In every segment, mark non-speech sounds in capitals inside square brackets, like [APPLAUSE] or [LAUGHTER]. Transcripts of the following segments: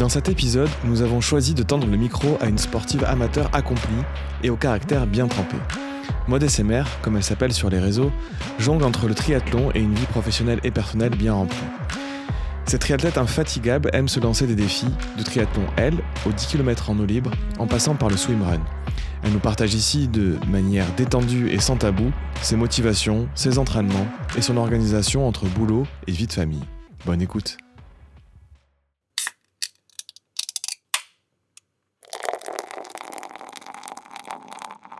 Dans cet épisode, nous avons choisi de tendre le micro à une sportive amateur accomplie et au caractère bien trempé. Maud SMR, comme elle s'appelle sur les réseaux, jongle entre le triathlon et une vie professionnelle et personnelle bien remplie. Cette triathlète infatigable aime se lancer des défis, de triathlon elle, aux 10 km en eau libre, en passant par le swimrun. Elle nous partage ici de manière détendue et sans tabou ses motivations, ses entraînements et son organisation entre boulot et vie de famille. Bonne écoute.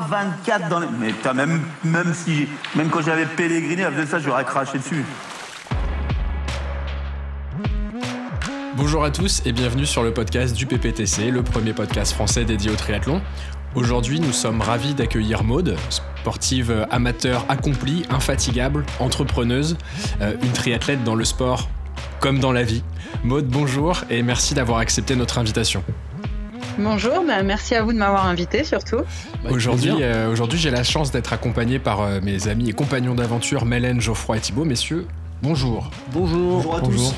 24 dans les... Mais putain, même, si, même quand j'avais pèleriné, avec ça, j'aurais craché dessus. Bonjour à tous et bienvenue sur le podcast du PPTC, le premier podcast français dédié au triathlon. Aujourd'hui, nous sommes ravis d'accueillir Maude, sportive amateur accomplie, infatigable, entrepreneuse, euh, une triathlète dans le sport comme dans la vie. Maude, bonjour et merci d'avoir accepté notre invitation. Bonjour, bah, merci à vous de m'avoir invité surtout. Aujourd'hui, euh, aujourd'hui j'ai la chance d'être accompagné par euh, mes amis et compagnons d'aventure Mélène, Geoffroy et Thibault. Messieurs, bonjour. Bonjour. Bonjour à tous.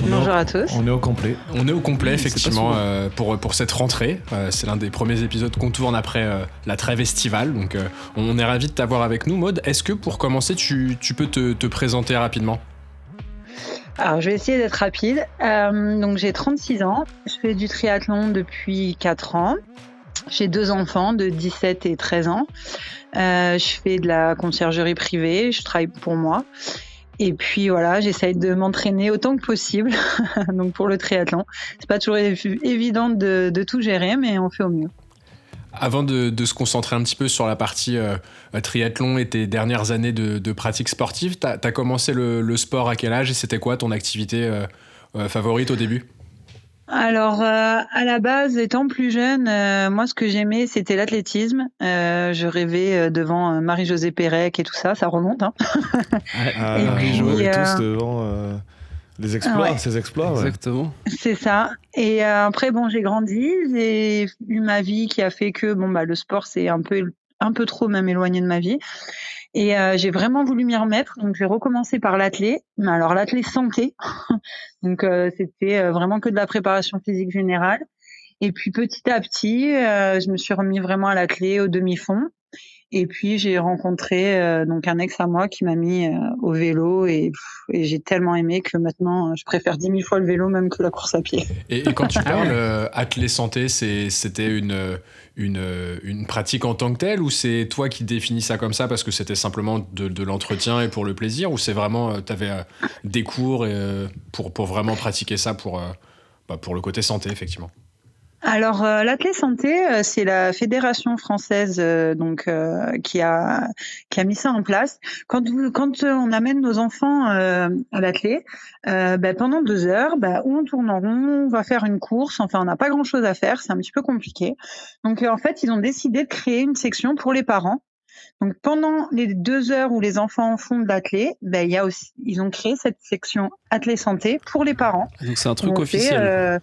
Bonjour à tous. On est au complet. On est au complet, effectivement, euh, pour, pour cette rentrée. c'est l'un des premiers épisodes qu'on tourne après la trêve estivale. Donc, on est ravis de t'avoir avec nous. Maude, est-ce que pour commencer, tu, tu peux te, te présenter rapidement? Alors, je vais essayer d'être rapide. Euh, donc, j'ai 36 ans. Je fais du triathlon depuis 4 ans. J'ai deux enfants de 17 et 13 ans. Euh, je fais de la conciergerie privée. Je travaille pour moi. Et puis voilà, j'essaye de m'entraîner autant que possible. [LAUGHS] donc pour le triathlon, c'est pas toujours évident de, de tout gérer, mais on fait au mieux. Avant de, se concentrer un petit peu sur la partie euh, triathlon et tes dernières années de, pratique sportive, tu as, commencé le, sport à quel âge et c'était quoi ton activité euh, euh, favorite au début? Alors, à la base, étant plus jeune, moi, ce que j'aimais, c'était l'athlétisme. je rêvais devant Marie-Josée Pérec et tout ça, ça remonte. Hein. Ah, [LAUGHS] et puis, tous devant des exploits, ces exploits. Exactement. C'est ça. Et euh, après, bon, j'ai grandi, j'ai eu ma vie qui a fait que bon bah le sport c'est un peu un peu trop même éloigné de ma vie. Et euh, j'ai vraiment voulu m'y remettre, donc j'ai recommencé par l'athlé. Mais alors l'athlé santé, [LAUGHS] donc euh, c'était vraiment que de la préparation physique générale. Et puis petit à petit, je me suis remis vraiment à l'athlé au demi-fond. Et puis j'ai rencontré euh, donc un ex à moi qui m'a mis euh, au vélo et, j'ai tellement aimé que maintenant je préfère dix mille fois le vélo même que la course à pied. Et, quand tu [LAUGHS] parles euh, athlé santé, c'était une, une, une, pratique en tant que telle ou c'est toi qui définis ça comme ça parce que c'était simplement de, de l'entretien et pour le plaisir ou c'est vraiment tu avais des cours pour, pour vraiment pratiquer ça pour, bah, pour le côté santé effectivement? Alors, euh, l'Athlé Santé, euh, c'est la fédération française euh, donc qui a qui a mis ça en place. Quand quand on amène nos enfants à l'athlé, bah, pendant deux heures, bah, on tourne en rond, on va faire une course. Enfin, on n'a pas grand chose à faire, c'est un petit peu compliqué. Donc, en fait, ils ont décidé de créer une section pour les parents. Donc, pendant les deux heures où les enfants font de l'athlé, bah, il y a aussi, ils ont créé cette section Athlé Santé pour les parents. Donc, c'est un truc officiel.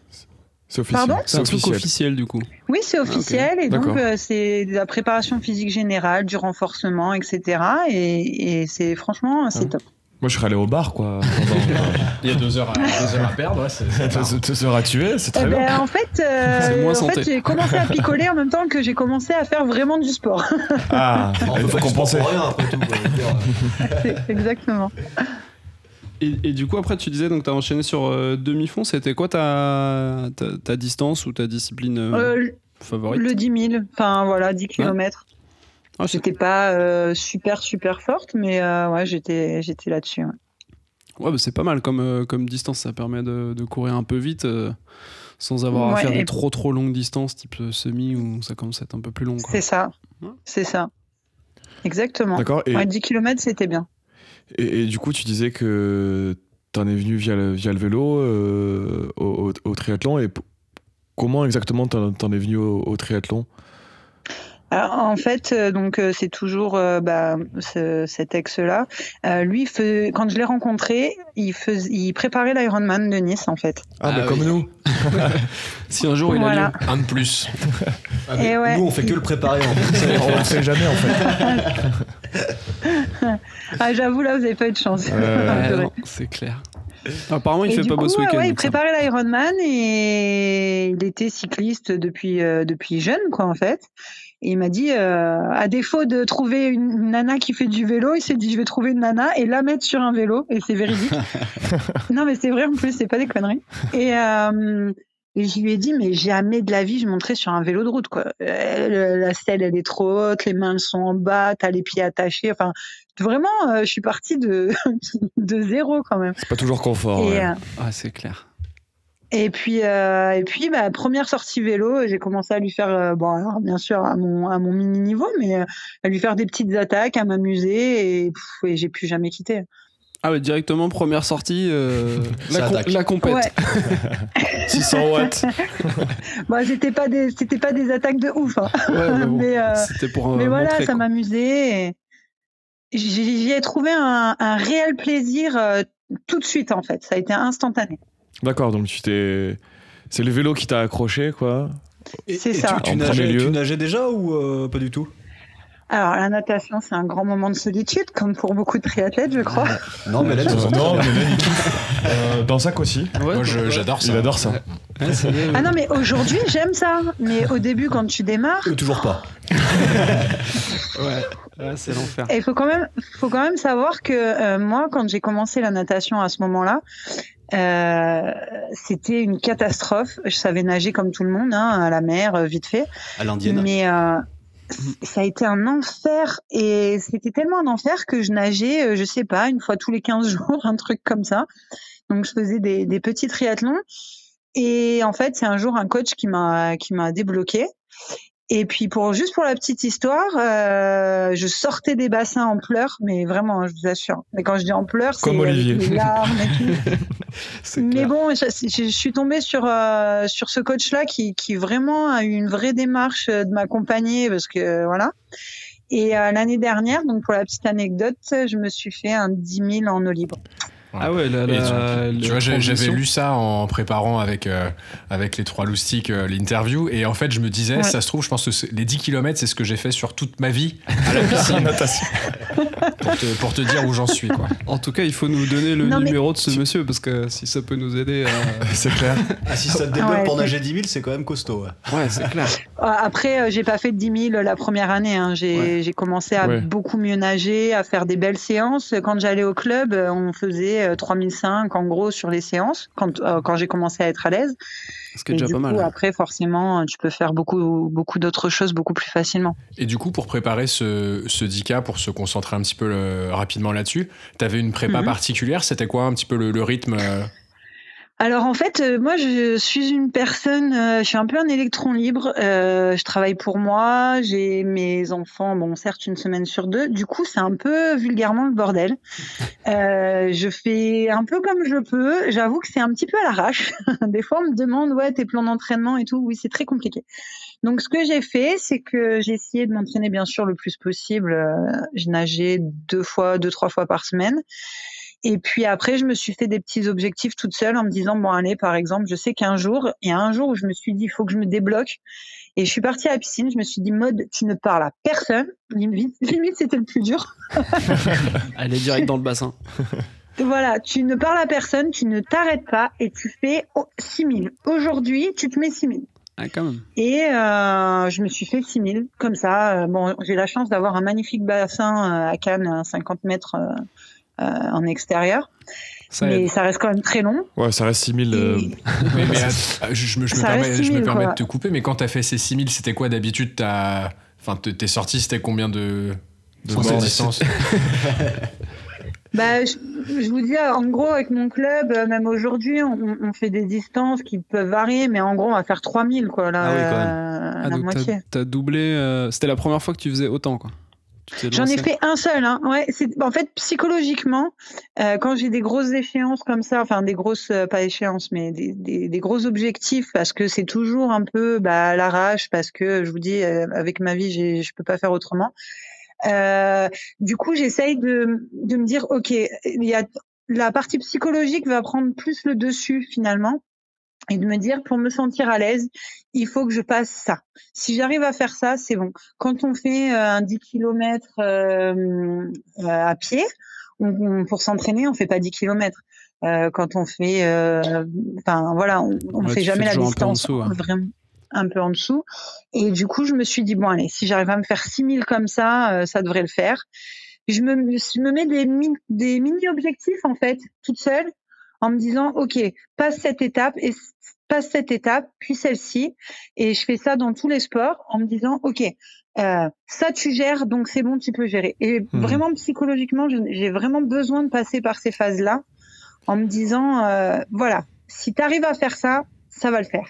C'est officiel. C'est un truc officiel du coup. Oui, c'est officiel et donc euh, c'est de la préparation physique générale, du renforcement, etc. Et, et c'est franchement c'est top. Moi, je serais allé au bar, quoi. [LAUGHS] Il y a deux heures à, deux heures à [LAUGHS] perdre, ouais, c'est deux heures à tuer, c'est très eh bien. Ben, en fait, euh, [LAUGHS] en fait j'ai commencé à picoler en même temps que j'ai commencé à faire vraiment du sport. Ah, il faut compenser. Rien, après tout, Exactement. Et, du coup, après, tu disais, donc tu as enchaîné sur euh, demi-fond. C'était quoi ta, ta, distance ou ta discipline euh, euh, favorite Le 10 000, enfin voilà, 10 km. Ah, j'étais pas super, super forte, mais ouais, j'étais, j'étais là-dessus. Ouais, bah, c'est pas mal comme, euh, comme distance. Ça permet de, de courir un peu vite euh, sans avoir à faire des trop trop longues distances, type semi, où ça commence à être un peu plus long. C'est ça. C'est ça. Exactement. D'accord. Et... 10 km, c'était bien. Et, du coup, tu disais que tu en es venu via le, vélo au, au, triathlon. Et comment exactement tu en, es venu au triathlon? En fait, euh, donc euh, c'est toujours euh, bah, cet ex-là. lui, quand je l'ai rencontré, il, préparait l'Ironman de Nice, en fait. Ah, bah, ah comme nous. [LAUGHS] si un jour il a lieu, un de plus. Ah, nous, on fait que le préparer. on ne sait jamais, en fait. [LAUGHS] ah, j'avoue, là, vous n'avez pas eu de chance. [LAUGHS] c'est clair. Apparemment, il fait pas beau ce week-end. il préparait l'Ironman et il était cycliste depuis, depuis jeune, quoi, en fait. Et il m'a dit, euh, à défaut de trouver une nana qui fait du vélo, il s'est dit, je vais trouver une nana et la mettre sur un vélo. Et c'est véridique. [LAUGHS] non, mais c'est vrai en plus, c'est pas des conneries. Et, euh, et je lui ai dit, mais jamais de la vie, je monterai sur un vélo de route. Quoi. Euh, la selle, elle est trop haute, les mains sont en bas, t'as les pieds attachés. Enfin, vraiment, euh, je suis partie de, [LAUGHS] de zéro quand même. C'est pas toujours confort. ouais. Euh, ah, c'est clair. Et puis, euh, et puis, bah, première sortie vélo, j'ai commencé à lui faire, euh, bon, alors, bien sûr à mon, à mon mini niveau, mais euh, à lui faire des petites attaques, à m'amuser, et, et j'ai plus jamais quitté. Ah ouais, directement première sortie, [LAUGHS] la, la compète. 600 [LAUGHS] watts. [LAUGHS] bon, c'était pas des, c'était pas des attaques de ouf. Hein. mais, c'était pour. mais voilà, ça m'amusait. J'y ai trouvé un, un réel plaisir tout de suite en fait. Ça a été instantané. D'accord, donc tu t'es. C'est le vélo qui t'a accroché, quoi. C'est ça. Tu, nageais, déjà ou euh, pas du tout? Alors, la natation, c'est un grand moment de solitude, comme pour beaucoup de triathlètes, je crois. [LAUGHS] Non, mais là, non, mais [LAUGHS] euh, Dans sac aussi. Moi, j'adore ça. Il adore ça. ah non, mais aujourd'hui, j'aime ça. Mais au début, quand tu démarres. toujours pas. [LAUGHS] ouais, c'est l'enfer. il faut quand même, faut quand même savoir que euh, moi, quand j'ai commencé la natation à ce moment-là, euh, c'était une catastrophe. Je savais nager comme tout le monde, hein, à la mer, euh, vite fait. À l'indienne. Mais euh, ça a été un enfer et c'était tellement un enfer que je nageais, je sais pas, une fois tous les 15 [LAUGHS] jours, un truc comme ça. Donc je faisais des, des petits triathlons. Et en fait, c'est un jour un coach qui m'a qui m'a débloqué et puis pour juste pour la petite histoire, euh, je sortais des bassins en pleurs, mais vraiment, hein, je vous assure. Mais quand je dis en pleurs, c'est les larmes et tout. [LAUGHS] mais bon, je, je, suis tombée sur euh, sur ce coach-là qui qui vraiment a eu une vraie démarche de m'accompagner parce que voilà. Et euh, l'année dernière, donc pour la petite anecdote, je me suis fait un 10 000 en eau libre. Ah ouais, tu, vois, j'avais lu ça en préparant avec, euh, avec les trois loustiques euh, l'interview, et en fait, je me disais, ça se trouve, je pense que les 10 km, c'est ce que j'ai fait sur toute ma vie à la [LAUGHS] piscine. Pour, te, pour te dire où j'en suis. Quoi. [LAUGHS] En tout cas, il faut nous donner le numéro de ce monsieur, parce que si ça peut nous aider. [LAUGHS] c'est clair. Ah, si ça te débloque pour nager 10 000, c'est quand même costaud. Ouais, c'est clair. [LAUGHS] Après, euh, j'ai pas fait 10 000 la première année. Hein. J'ai commencé à beaucoup mieux nager, à faire des belles séances. Quand j'allais au club, on faisait 3005 en gros sur les séances quand, euh, quand j'ai commencé à être à l'aise. Ce qui est déjà pas mal. Après, forcément, tu peux faire beaucoup, beaucoup d'autres choses beaucoup plus facilement. Et du coup, pour préparer ce, ce 10K, pour se concentrer un petit peu rapidement là-dessus, tu avais une prépa mhm. particulière? C'était quoi un petit peu le, rythme euh alors en fait, euh, moi je suis une personne, euh, je suis un peu un électron libre. Euh, je travaille pour moi, j'ai mes enfants, bon certes une semaine sur deux. Du coup, c'est un peu vulgairement le bordel. [LAUGHS] je fais un peu comme je peux. J'avoue que c'est un petit peu à l'arrache. [LAUGHS] Des fois, on me demande ouais tes plans d'entraînement et tout. Oui, c'est très compliqué. Donc ce que j'ai fait, c'est que j'ai essayé de m'entraîner bien sûr le plus possible. je nageais deux fois, deux trois fois par semaine. Et puis après, je me suis fait des petits objectifs toute seule en me disant, bon, allez, par exemple, je sais qu'un jour, il y a un jour où je me suis dit, il faut que je me débloque. Et je suis partie à la piscine, je me suis dit, mode, tu ne parles à personne. Limite, [LAUGHS] limite c'était le plus dur. [LAUGHS] est direct dans le bassin. [LAUGHS] Voilà, tu ne parles à personne, tu ne t'arrêtes pas et tu fais 6000. Aujourd'hui, tu te mets 6000. Ah, quand même. Et euh, je me suis fait 6000 comme ça. Euh, bon, j'ai la chance d'avoir un magnifique bassin euh, à Cannes, 50 mètres en extérieur. mais ça reste quand même très long. Ouais, ça reste 6000. Euh, [LAUGHS] mais, euh, je, me, permets, de te couper, mais quand tu as fait ces 6000, c'était quoi d'habitude Enfin, t'es sorti, c'était combien de, de distance [LAUGHS] bah, je, vous dis, en gros, avec mon club, euh, même aujourd'hui, on, fait des distances qui peuvent varier, mais en gros, on va faire 3000, quoi, là, ah oui, quand même. Euh, la ah, moitié. T'as doublé, euh, c'était la première fois que tu faisais autant, quoi. J'en ai fait un seul. Hein. Ouais, c'est en fait psychologiquement, quand j'ai des grosses échéances comme ça, enfin des grosses pas échéances, mais des, des, des gros objectifs, parce que c'est toujours un peu bah, à l'arrache, parce que je vous dis avec ma vie, je peux pas faire autrement. Euh, du coup, j'essaye de, de me dire, ok, il y a la partie psychologique va prendre plus le dessus finalement et de me dire pour me sentir à l'aise, il faut que je passe ça. Si j'arrive à faire ça, c'est bon. Quand on fait euh, un 10 km euh, à pied, on, pour s'entraîner, on fait pas 10 km. Euh, quand on fait, enfin voilà, on, ne fait jamais la distance. Hein. Vraiment un peu en dessous. Et du coup, je me suis dit, bon, allez, si j'arrive à me faire 6000 comme ça, euh, ça devrait le faire. Je me, me mets des, des mini-objectifs, en fait, toute seule, en me disant, OK, passe cette étape et passe cette étape, puis celle-ci. Et je fais ça dans tous les sports en me disant, OK, euh, ça tu gères, donc c'est bon, tu peux gérer. Et mmh. vraiment, psychologiquement, j'ai vraiment besoin de passer par ces phases-là en me disant, euh, voilà, si tu arrives à faire ça, ça va le faire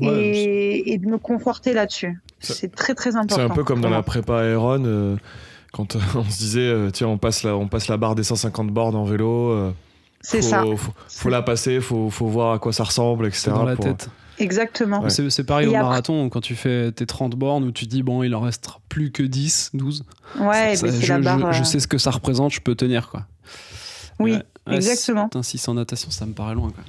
et, de me conforter là-dessus. C'est très très important. C'est un peu comme dans la prépa Aeron, euh, quand on se disait, tiens, on passe, la, on passe la barre des 150 bornes en vélo. C'est ça. Faut, faut la passer, faut, faut voir à quoi ça ressemble, etc. Dans la tête. Exactement. C'est pareil au marathon, quand tu fais tes 30 bornes où tu dis, bon, il en reste plus que 10, 12. Ouais, ça, je, la barre, je, sais ce que ça représente, je peux tenir, quoi. Oui, exactement. Si en natation, ça me paraît loin, quoi.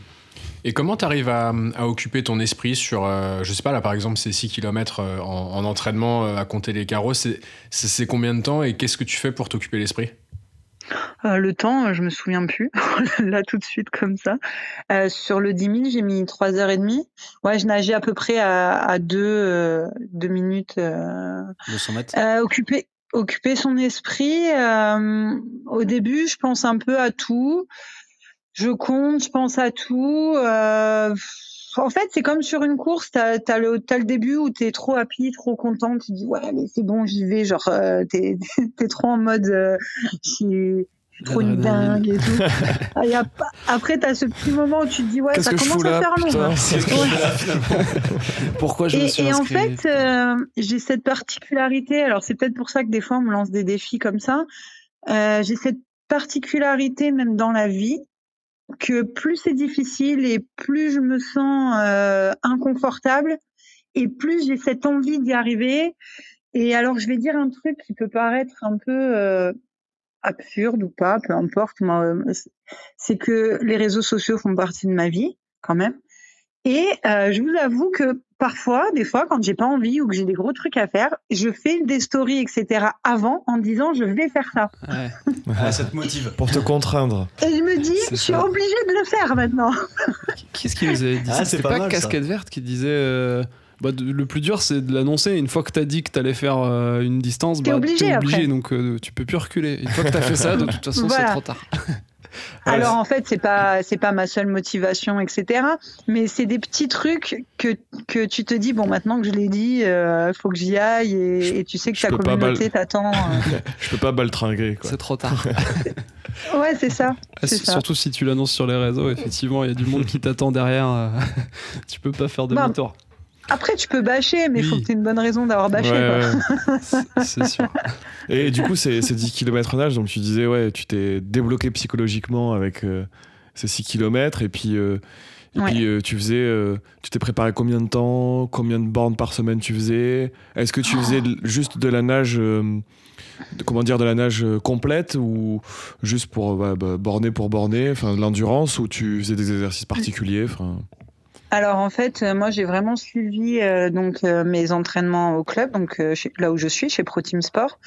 Et comment tu arrives à, occuper ton esprit sur, euh, je sais pas, là par exemple, ces 6 km euh, en, entraînement euh, à compter les carreaux, c'est combien de temps et qu'est-ce que tu fais pour t'occuper l'esprit? Le temps, je me souviens plus. [LAUGHS] Là, tout de suite, comme ça. sur le 10 000, j'ai mis 3h30. Ouais, je nageais à peu près à, 2, minutes. 200 mètres. occuper, occuper son esprit. au début, je pense un peu à tout je compte, je pense à tout. En fait, c'est comme sur une course, t'as as le, as le début où t'es trop happy, trop content, tu dis ouais, mais c'est bon, j'y vais. Genre, euh, t'es [LAUGHS] es trop en mode, euh, je suis trop une dingue et tout. [LAUGHS] ah. Après, t'as ce petit moment où tu te dis ouais, ça commence à faire long. [LAUGHS] Pourquoi je et, me suis Et en fait, euh, j'ai cette particularité. Alors, c'est peut-être pour ça que des fois, on me lance des défis comme ça. J'ai cette particularité même dans la vie que plus c'est difficile et plus je me sens euh, inconfortable et plus j'ai cette envie d'y arriver. Et alors je vais dire un truc qui peut paraître un peu euh, absurde ou pas, peu importe. C'est que les réseaux sociaux font partie de ma vie quand même. Et euh, je vous avoue que parfois, des fois, quand j'ai pas envie ou que j'ai des gros trucs à faire, je fais des stories, etc. avant en disant je vais faire ça. [LAUGHS] Ouais. ça te motive. Pour te contraindre. Et je me dis, je suis obligée de le faire maintenant. Qu'est-ce qu'il nous avait dit ah, pas, pas Casquette Verte qui disait. Euh, bah, le plus dur, c'est de l'annoncer. Une fois que tu as dit que tu allais faire euh, une distance, bah, obligé, es obligé donc tu peux plus reculer. Une fois que tu as fait ça, de toute façon, c'est trop tard. [LAUGHS] Alors en fait, c'est pas c'est pas ma seule motivation, etc. Mais c'est des petits trucs que que tu te dis bon maintenant que je l'ai dit, il euh, faut que j'y aille et, tu sais que ta communauté t'attend. [LAUGHS] Euh. je peux pas baltringuer. C'est trop tard. [LAUGHS] ouais, c'est ça. Ah, surtout si tu l'annonces sur les réseaux, effectivement, il y a du monde qui t'attend derrière. Euh, tu peux pas faire de bah, tour après, tu peux bâcher, mais il faut que tu aies une bonne raison d'avoir bâché. c'est sûr. Et du coup, c'est 10 km nage, donc tu disais, ouais, tu t'es débloqué psychologiquement avec euh, ces 6 km, et puis, euh, et puis euh, tu faisais, tu t'es préparé combien de temps, combien de bornes par semaine tu faisais? Est-ce que tu faisais juste de la nage comment dire de la nage complète ou juste pour bah, bah, borner pour borner enfin de l'endurance ou tu faisais des exercices particuliers enfin? Alors en fait, euh, moi j'ai vraiment suivi euh, donc euh, mes entraînements au club, donc là où je suis, chez Pro Team Sport.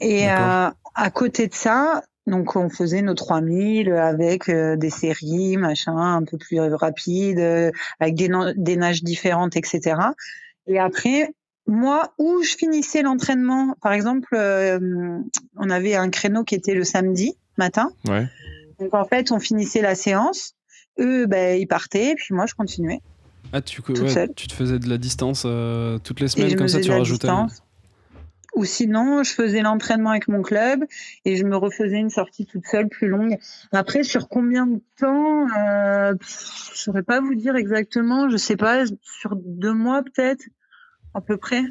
Et à côté de ça, donc on faisait nos 3000 avec des séries, machin, un peu plus rapides, avec des, des nages différentes, etc. Et après, moi, où je finissais l'entraînement, par exemple, on avait un créneau qui était le samedi matin. Ouais. Donc en fait, on finissait la séance eux, ben, ils partaient, puis moi, je continuais. Ah, tu, tu te faisais de la distance euh, toutes les semaines, comme ça, tu rajoutais. Ou sinon, je faisais l'entraînement avec mon club et je me refaisais une sortie toute seule plus longue. Après, sur combien de temps euh, Je saurais pas vous dire exactement. Je sais pas, sur deux mois peut-être, à peu près.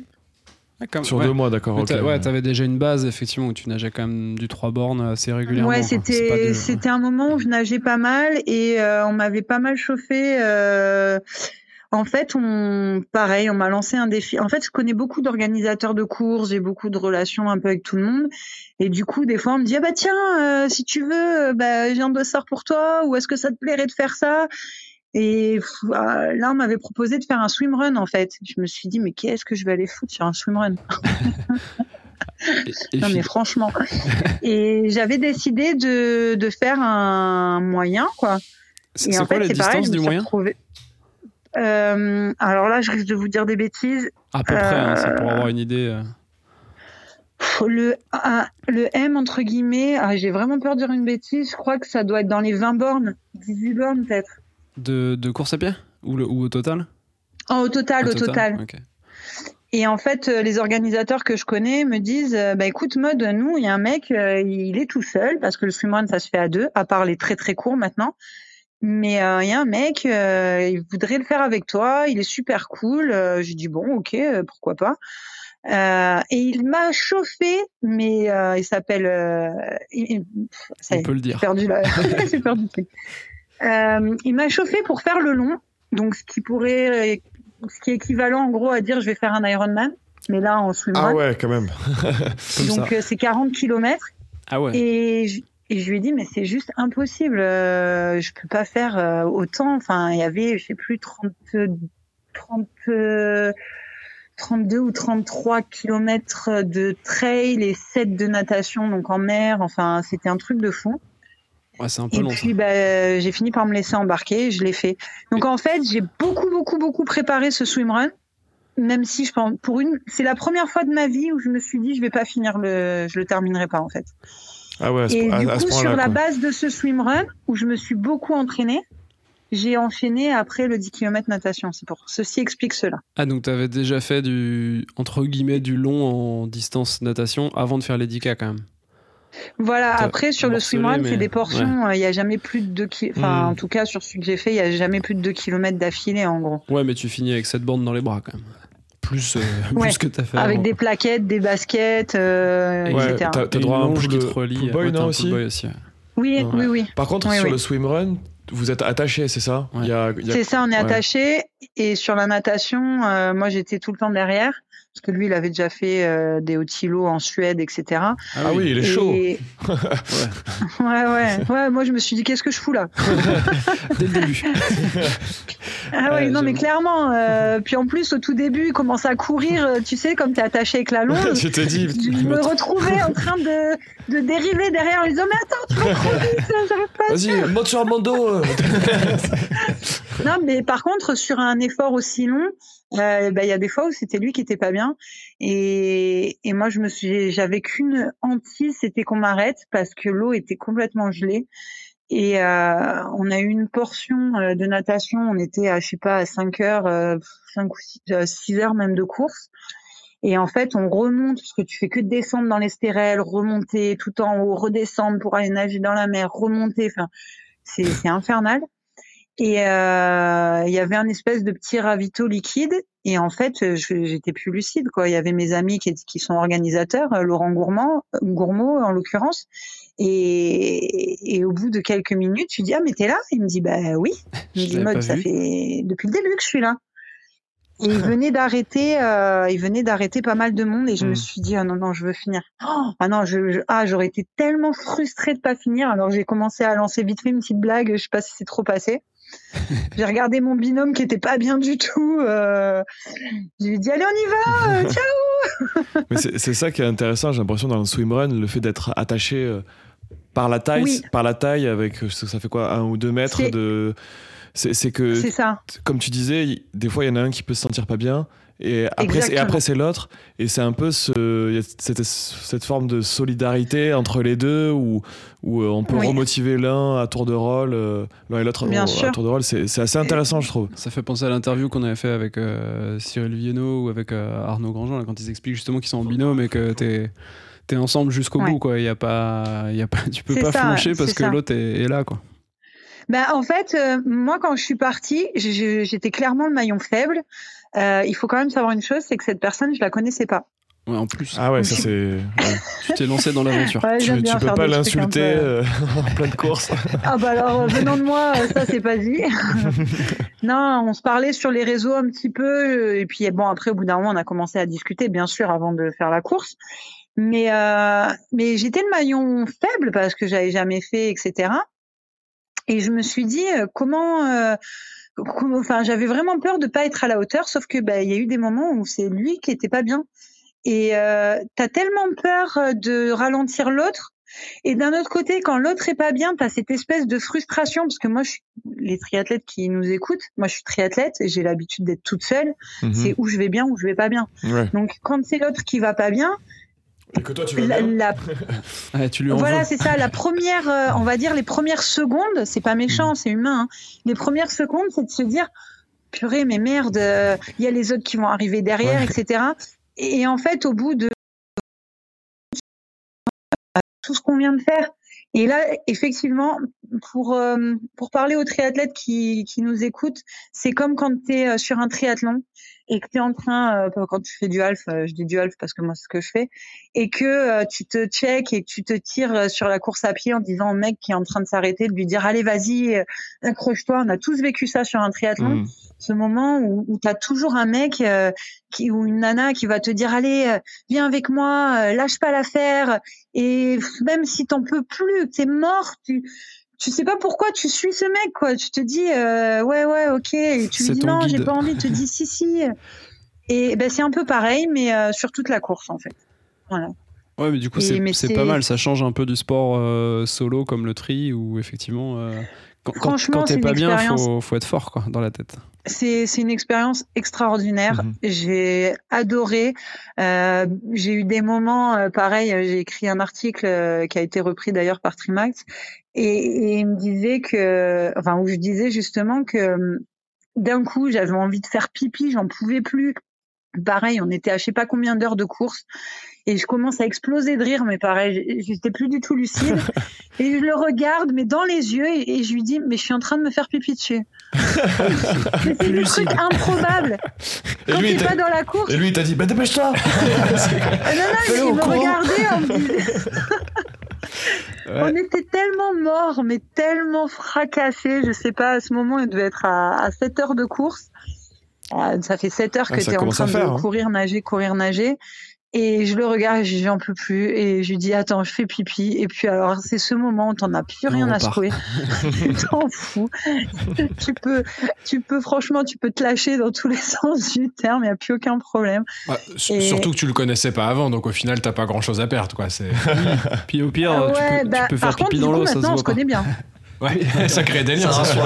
Sur deux mois, d'accord. Okay. Ouais, t'avais déjà une base effectivement où tu nageais quand même du 3 bornes assez régulièrement. Ouais, c'était c'était un moment où je nageais pas mal et euh, on m'avait pas mal chauffé. Euh, en fait, on, pareil, on m'a lancé un défi. En fait, je connais beaucoup d'organisateurs de courses, j'ai beaucoup de relations un peu avec tout le monde. Et du coup, des fois, on me dit, ah bah tiens, euh, si tu veux, bah, j'ai un dossard pour toi, ou est-ce que ça te plairait de faire ça? Et ah, là, on m'avait proposé de faire un swimrun, en fait. Je me suis dit, mais qu'est-ce que je vais aller foutre sur un swimrun [LAUGHS] non mais franchement. Et j'avais décidé de, de faire un moyen, quoi. C'est quoi la distance du moyen? euh, alors là, je risque de vous dire des bêtises. À peu près, hein, c'est pour avoir une idée. Euh. Le, le M, entre guillemets, ah, j'ai vraiment peur de dire une bêtise. Je crois que ça doit être dans les 20 bornes, 18 bornes peut-être. De, de, course à pied ou, le, ou au total oh, Au total, au, total. Et en fait, euh, les organisateurs que je connais me disent bah écoute, mode, nous, il y a un mec, il est tout seul parce que le swimrun ça se fait à deux, à part les très très courts maintenant. Mais euh, il y a un mec, euh, il voudrait le faire avec toi, il est super cool. Euh, j'ai dit bon, ok, pourquoi pas. et il m'a chauffé, mais il s'appelle. On peut le dire. Perdu là. [LAUGHS] J'ai [LAUGHS] perdu. il m'a chauffé pour faire le long, donc ce qui pourrait, ce qui est équivalent en gros à dire je vais faire un Ironman, mais là en swimrun. Ah ouais, quand même. [LAUGHS] donc c'est 40 km. Ah ouais. Et et je lui ai dit, mais c'est juste impossible. Euh, je peux pas faire euh, autant. Enfin, il y avait, je sais plus, 30, 30, 32 ou 33 kilomètres de trail et 7 de natation, donc en mer. Enfin, c'était un truc de fou. Ouais, c'est un peu et long, puis, bah, j'ai fini par me laisser embarquer. Je l'ai fait. Donc, en fait, j'ai beaucoup, beaucoup, beaucoup préparé ce swimrun. Même si je pense, pour une, c'est la première fois de ma vie où je me suis dit, je vais pas finir le, je le terminerai pas, en fait. Ah ouais, et du coup, sur la base de ce swimrun, où je me suis beaucoup entraînée, j'ai enchaîné après le 10 km natation. C'est pour ceci explique cela. Ah donc tu avais déjà fait du entre guillemets du long en distance natation avant de faire les 10K quand même. Voilà, après sur le swimrun, c'est des portions, il n'y a jamais plus de 2 km. Enfin, hmm. en tout cas, sur ce que j'ai fait, il n'y a jamais plus de 2 km d'affilée en gros. Ouais, mais tu finis avec cette bande dans les bras quand même plus, euh, [LAUGHS] plus que tu as fait. Avec des plaquettes, des baskets, euh, etc. Tu as, droit à un pool qui te relie. Boy, non, aussi, aussi Oui, oui, oui. Par contre, sur le swimrun, vous êtes attaché, c'est ça? C'est ça, on est attaché. Et sur la natation, euh, moi j'étais tout le temps derrière parce que lui, il avait déjà fait euh, des hauts en Suède, etc. Ah, oui, il est chaud. [LAUGHS] ouais. ouais. [LAUGHS] ouais, Moi, je me suis dit, qu'est-ce que je fous là? [LAUGHS] Dès le début. ah oui, non, mais clairement. Euh, puis en plus, au tout début, il commence à courir, euh, tu sais, comme tu es attaché avec la longe. je te dis. Je me retrouvais en train de, de dériver derrière en disant, mais attends, tu vas trop vite, j'arrive pas. Vas-y, monte sur Armando. Non, mais par contre, sur un effort aussi long, euh, bah, il y a des fois où c'était lui qui était pas bien. Et, et moi je me suis j'avais qu'une hantise c'était qu'on m'arrête parce que l'eau était complètement gelée. Et euh, on a eu une portion euh, de natation. On était à je sais pas à 5 heures euh, 5 ou 6, heures même de course. Et en fait on remonte parce que tu fais que descendre dans les stérelles remonter tout en haut redescendre pour aller nager dans la mer remonter. Enfin c'est infernal et euh, il y avait un espèce de petit ravito liquide. Et en fait, j'étais plus lucide. Quoi. Il y avait mes amis qui, qui sont organisateurs, euh, Laurent Gourmand, Gourmaud en l'occurrence. Et, et, au bout de quelques minutes, je lui dis ah mais t'es là? Il me dit bah oui. Je lui dis mode ça fait depuis le début que je suis là. Et il venait d'arrêter, euh, il venait d'arrêter pas mal de monde et je me hmm. suis dit ah non non je veux finir. Oh, ah non je, ah j'aurais été tellement frustrée de pas finir alors j'ai commencé à lancer vite fait une petite blague je sais pas si c'est trop passé j'ai regardé mon binôme qui était pas bien du tout. Euh, je lui ai dit allez on y va, euh, [LAUGHS] ciao. Mais c'est ça qui est intéressant, j'ai l'impression dans le swimrun, le fait d'être attaché euh, par la taille, par la taille avec ça fait quoi un ou deux mètres de C'est que, ça. comme tu disais, des fois, il y en a un qui peut se sentir pas bien. Et après, et après c'est l'autre. Et c'est un peu ce, cette, cette, forme de solidarité entre les deux où, où euh, on peut remotiver l'un à tour de rôle, euh, l'un et l'autre à tour de rôle. C'est assez intéressant, je trouve. Ça fait penser à l'interview qu'on avait fait avec euh, Cyril Vienno ou avec Arnaud Grandjean, quand ils expliquent justement qu'ils sont en binôme et que t'es es ensemble jusqu'au bout. Quoi. Y a pas, y a pas, [LAUGHS] tu peux pas flancher parce que l'autre est, est, là. Quoi. Ben, en fait, moi, quand je suis partie, j'étais clairement le maillon faible. Euh, il faut quand même savoir une chose, c'est que cette personne, je la connaissais pas. Ouais, en plus. Ah ouais, ça c'est. tu t'es lancé dans l'aventure. tu, tu peux pas l'insulter euh, [LAUGHS] en pleine course. ah bah alors, euh, venant de moi, ça c'est pas dit. [LAUGHS] non, on se parlait sur les réseaux un petit peu, et puis bon, après, au bout d'un moment, on a commencé à discuter, bien sûr, avant de faire la course. Mais, euh, mais j'étais le maillon faible parce que j'avais jamais fait, etc. Et je me suis dit, comment enfin, j'avais vraiment peur de pas être à la hauteur, sauf que bah, il y a eu des moments où c'est lui qui était pas bien. Et euh, tu as tellement peur euh, de ralentir l'autre. Et d'un autre côté, quand l'autre est pas bien, tu as cette espèce de frustration, parce que moi, je suis, les triathlètes qui nous écoutent, moi je suis triathlète et j'ai l'habitude d'être toute seule. Mhm. C'est où je vais bien, où je vais pas bien. Donc quand c'est l'autre qui va pas bien, et que toi, tu vas la, [LAUGHS] tu lui voilà, c'est ça. La première, euh, on va dire, les premières secondes, c'est pas méchant, mm. c'est humain. Hein. Les premières secondes, c'est de se dire, purée, mais merde, il y a les autres qui vont arriver derrière, etc. Et, en fait, au bout de tout ce qu'on vient de faire, et là, effectivement, pour, euh, pour parler aux triathlètes qui, qui nous écoutent, c'est comme quand tu es euh, sur un triathlon et que tu es en train, euh, quand tu fais du half, euh, je dis du half parce que moi c'est ce que je fais, et que euh, tu te check et que tu te tires sur la course à pied en disant au mec qui est en train de s'arrêter, de lui dire allez vas-y, accroche-toi, on a tous vécu ça sur un triathlon, mmh. ce moment où, où tu as toujours un mec qui, ou une nana qui va te dire allez, viens avec moi, lâche pas l'affaire, et même si t'en peux plus, t'es mort, tu tu sais pas pourquoi tu suis ce mec quoi. Tu te dis euh, ouais ouais ok. Et tu lui dis non j'ai pas envie. Tu te dis [LAUGHS] si si. Et ben c'est un peu pareil mais euh, sur toute la course en fait. Voilà. Ouais mais du coup c'est pas mal. Ça change un peu du sport euh, solo comme le tri où effectivement quand, quand t'es pas bien faut, faut être fort quoi dans la tête c'est une expérience extraordinaire. Mhm. J'ai adoré. Euh, j'ai eu des moments euh, pareils. J'ai écrit un article euh, qui a été repris d'ailleurs par Trimax et, et, il me disait que, enfin, où je disais justement que d'un coup j'avais envie de faire pipi, j'en pouvais plus. Pareil, on était à je sais pas combien d'heures de course et je commence à exploser de rire, mais pareil, j'étais plus du tout lucide. [LAUGHS] et je le regarde, mais dans les yeux, et, je lui dis, mais je suis en train de me faire pipi dessus. [LAUGHS] c'est le truc improbable. Quand tu pas dans la course. Et lui, il t'a dit, bah dépêche-toi. [LAUGHS] non, non, il me regardait en On était tellement morts, mais tellement fracassés. Je sais pas, à ce moment, il devait être à, 7 heures de course. Ah, ça fait 7 heures ah, que tu es en train de hein. courir, nager, courir, nager. Et je le regarde et je j'en peux plus. Et je lui dis attends, je fais pipi. Et puis alors c'est ce moment où t'en as plus rien à secouer. tu [LAUGHS] [LAUGHS] t'en fous. [LAUGHS] tu peux, tu peux franchement, tu peux te lâcher dans tous les sens du terme. Il n'y a plus aucun problème. Surtout que tu le connaissais pas avant, donc au final t'as pas grand chose à perdre quoi. C'est. puis au pire, tu, peux, bah, faire pipi dans l'eau, ça se voit. On se connaît bien. [LAUGHS] Ouais, ça crée des liens, ça, ça,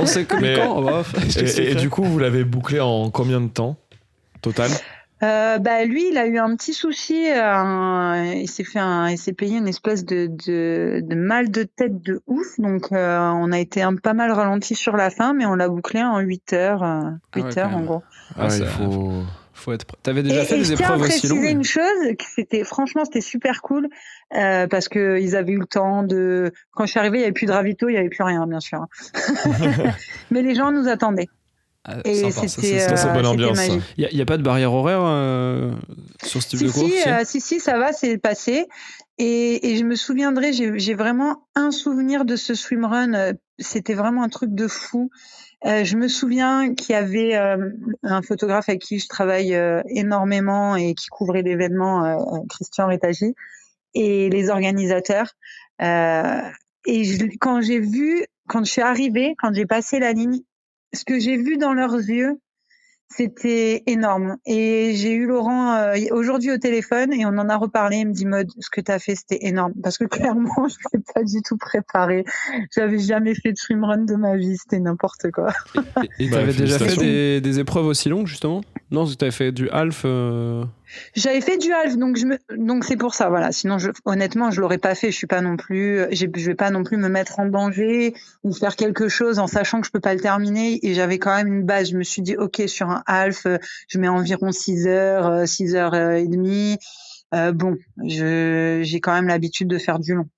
On sait comme quand. et, et du coup, vous l'avez bouclé en combien de temps total? Euh, bah lui, il a eu un petit souci. Euh, il s'est fait, un, il s'est payé une espèce de, de, de, mal de tête de ouf. Donc euh, on a été un pas mal ralenti sur la fin, mais on l'a bouclé en 8 heures, 8 ah heures en gros. Ah, il faut, faut être. T'avais déjà fait des épreuves aussi longues. une chose, c'était franchement c'était super cool euh, parce que ils avaient eu le temps de. Quand je suis arrivée, il y avait plus de ravito, il y avait plus rien, bien sûr. [LAUGHS] mais les gens nous attendaient. Ah, et c'était euh, bonne ambiance. Il n'y a, pas de barrière horaire euh, sur ce type de course si, euh, si, si, ça va, c'est passé. Et, et, je me souviendrai, j'ai vraiment un souvenir de ce swimrun. C'était vraiment un truc de fou. Euh, je me souviens qu'il y avait un photographe avec qui je travaille énormément et qui couvrait l'événement, Christian Rétagy, et les organisateurs. et je, quand j'ai vu, quand je suis arrivée, quand j'ai passé la ligne, ce que j'ai vu dans leurs yeux, C'était énorme. Et j'ai eu Laurent euh, aujourd'hui au téléphone et on en a reparlé. Il me dit mode, ce que tu as fait, c'était énorme. Parce que clairement, [LAUGHS] je n'étais pas du tout préparé. J'avais jamais fait de swimrun de ma vie. C'était n'importe quoi. Et tu avais bah, déjà fait des, épreuves aussi longues, justement? Non, tu avais fait du half euh, J'avais fait du half, donc je me... donc c'est pour ça, voilà. Sinon, je... honnêtement, je l'aurais pas fait. Je suis pas non plus, je vais pas non plus me mettre en danger ou faire quelque chose en sachant que je peux pas le terminer. Et j'avais quand même une base. Je me suis dit, ok, sur un half, je mets environ 6 heures, 6 euh, heures et demie. Euh, bon, j'ai quand même l'habitude de faire du long.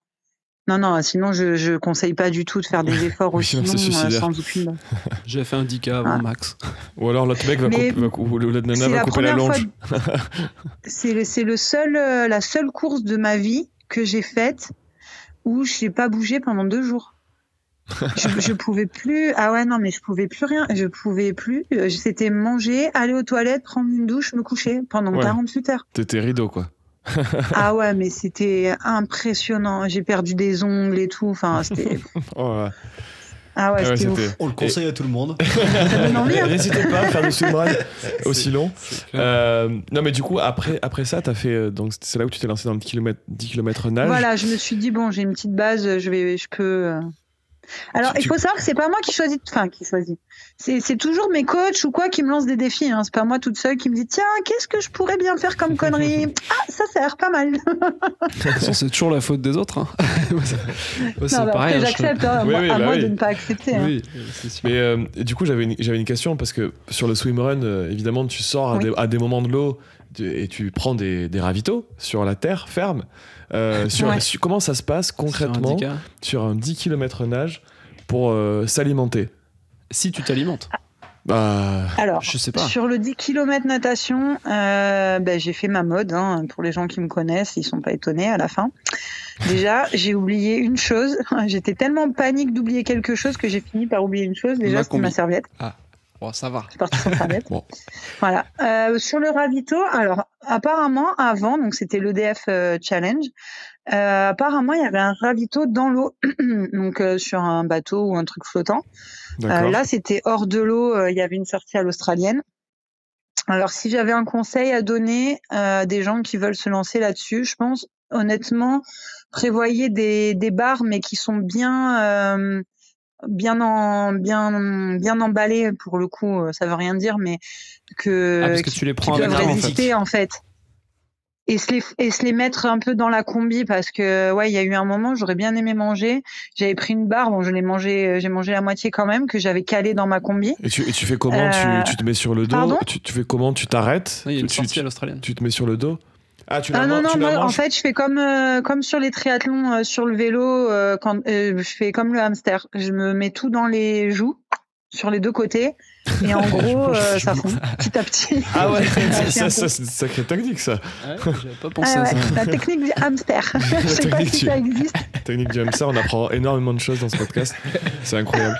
Non, non, sinon je, je conseille pas du tout de faire des [LAUGHS] efforts aussi longs euh, sans aucune. [LAUGHS] J'ai fait un 10K avant ah. max. Ou alors l'autre mec va, couper, va, nana va couper la longe. [LAUGHS] c'est le seul, la seule course de ma vie que j'ai faite où je n'ai pas bougé pendant deux jours je, je pouvais plus. Ah ouais, non, mais je pouvais plus rien. Je pouvais plus. Euh, c'était manger, aller aux toilettes, prendre une douche, me coucher pendant 48 heures. T'étais rideau, quoi. Ah ouais, mais c'était impressionnant. J'ai perdu des ongles et tout. Enfin, c'était. [LAUGHS] oh ouais. Ah ouais, ah c'était ouf. On le conseille à tout le monde. [LAUGHS] N'hésitez pas à faire du swimrun aussi long. Euh, non, mais du coup, après, après ça, as fait, euh, donc c'est là où tu t'es lancé dans le 10 km, 10 km nage. Voilà, je me suis dit, bon, j'ai une petite base, je, vais, je peux. Alors, il faut savoir que c'est pas moi qui choisis, enfin, qui choisit. C'est toujours mes coachs ou quoi qui me lancent des défis. Hein. C'est pas moi toute seule qui me dit tiens, qu'est-ce que je pourrais bien faire comme connerie? [LAUGHS] Ah, ça, ça a l'air pas mal. [LAUGHS] c'est toujours la faute des autres. Hein. c'est pareil. Hein, j'accepte. Hein, à bah moi de ne pas accepter. Oui, Mais euh, du coup, j'avais une, une, question parce que sur le swimrun, euh, évidemment, tu sors à, des, à, des, moments de l'eau et tu prends des, des ravitaux sur la terre ferme. Euh, sur, comment ça se passe concrètement sur un 10, km nage pour euh, s'alimenter? Si tu t'alimentes. Bah, Alors, je sais pas. Sur le 10 km natation, euh, bah, j'ai fait ma mode. Hein, pour les gens qui me connaissent, ils sont pas étonnés à la fin. Déjà, [LAUGHS] j'ai oublié une chose. [LAUGHS] J'étais tellement en panique d'oublier quelque chose que j'ai fini par oublier une chose. Déjà, c'était ma serviette. Ah. Bon, ça va. C'est parti [LAUGHS] bon. Voilà. Euh, sur le ravito, alors apparemment avant, donc c'était l'EDF euh, Challenge. Euh, apparemment, il y avait un ravito dans l'eau, [CLEARS THROAT] donc euh, sur un bateau ou un truc flottant. Euh, là, c'était hors de l'eau. Il y avait une sortie à l'australienne. Alors, si j'avais un conseil à donner à des gens qui veulent se lancer là-dessus, je pense honnêtement prévoyez des, des bars, mais qui sont bien bien en, bien bien emballé pour le coup euh, ça veut rien dire mais que ah, parce que tu les prends résister en fait et se les et se les mettre un peu dans la combi parce que ouais il y a eu un moment j'aurais bien aimé manger. J'avais pris une barre. Bon je l'ai mangé euh, j'ai mangé la moitié quand même que j'avais calé dans ma combi. Et tu, et tu fais comment? Tu, euh, tu, te mets sur le dos? tu, tu, fais comment? Tu t'arrêtes? Tu, tu te mets sur le dos? Ah, tu ah non, non, moi, en fait, je fais comme, euh, comme sur les triathlons euh, sur le vélo, euh, quand je fais comme le hamster. Je me mets tout dans les joues, sur les deux côtés, et en [LAUGHS] gros, ça fond petit à petit. [LAUGHS] Ah ouais, ça, ça c'est une sacrée technique, ça. Ouais, J'avais pas pensé ah, ouais, à ça. La technique du hamster. [LAUGHS] je sais pas si ça existe. La technique du hamster, on apprend énormément de choses dans ce podcast. C'est incroyable.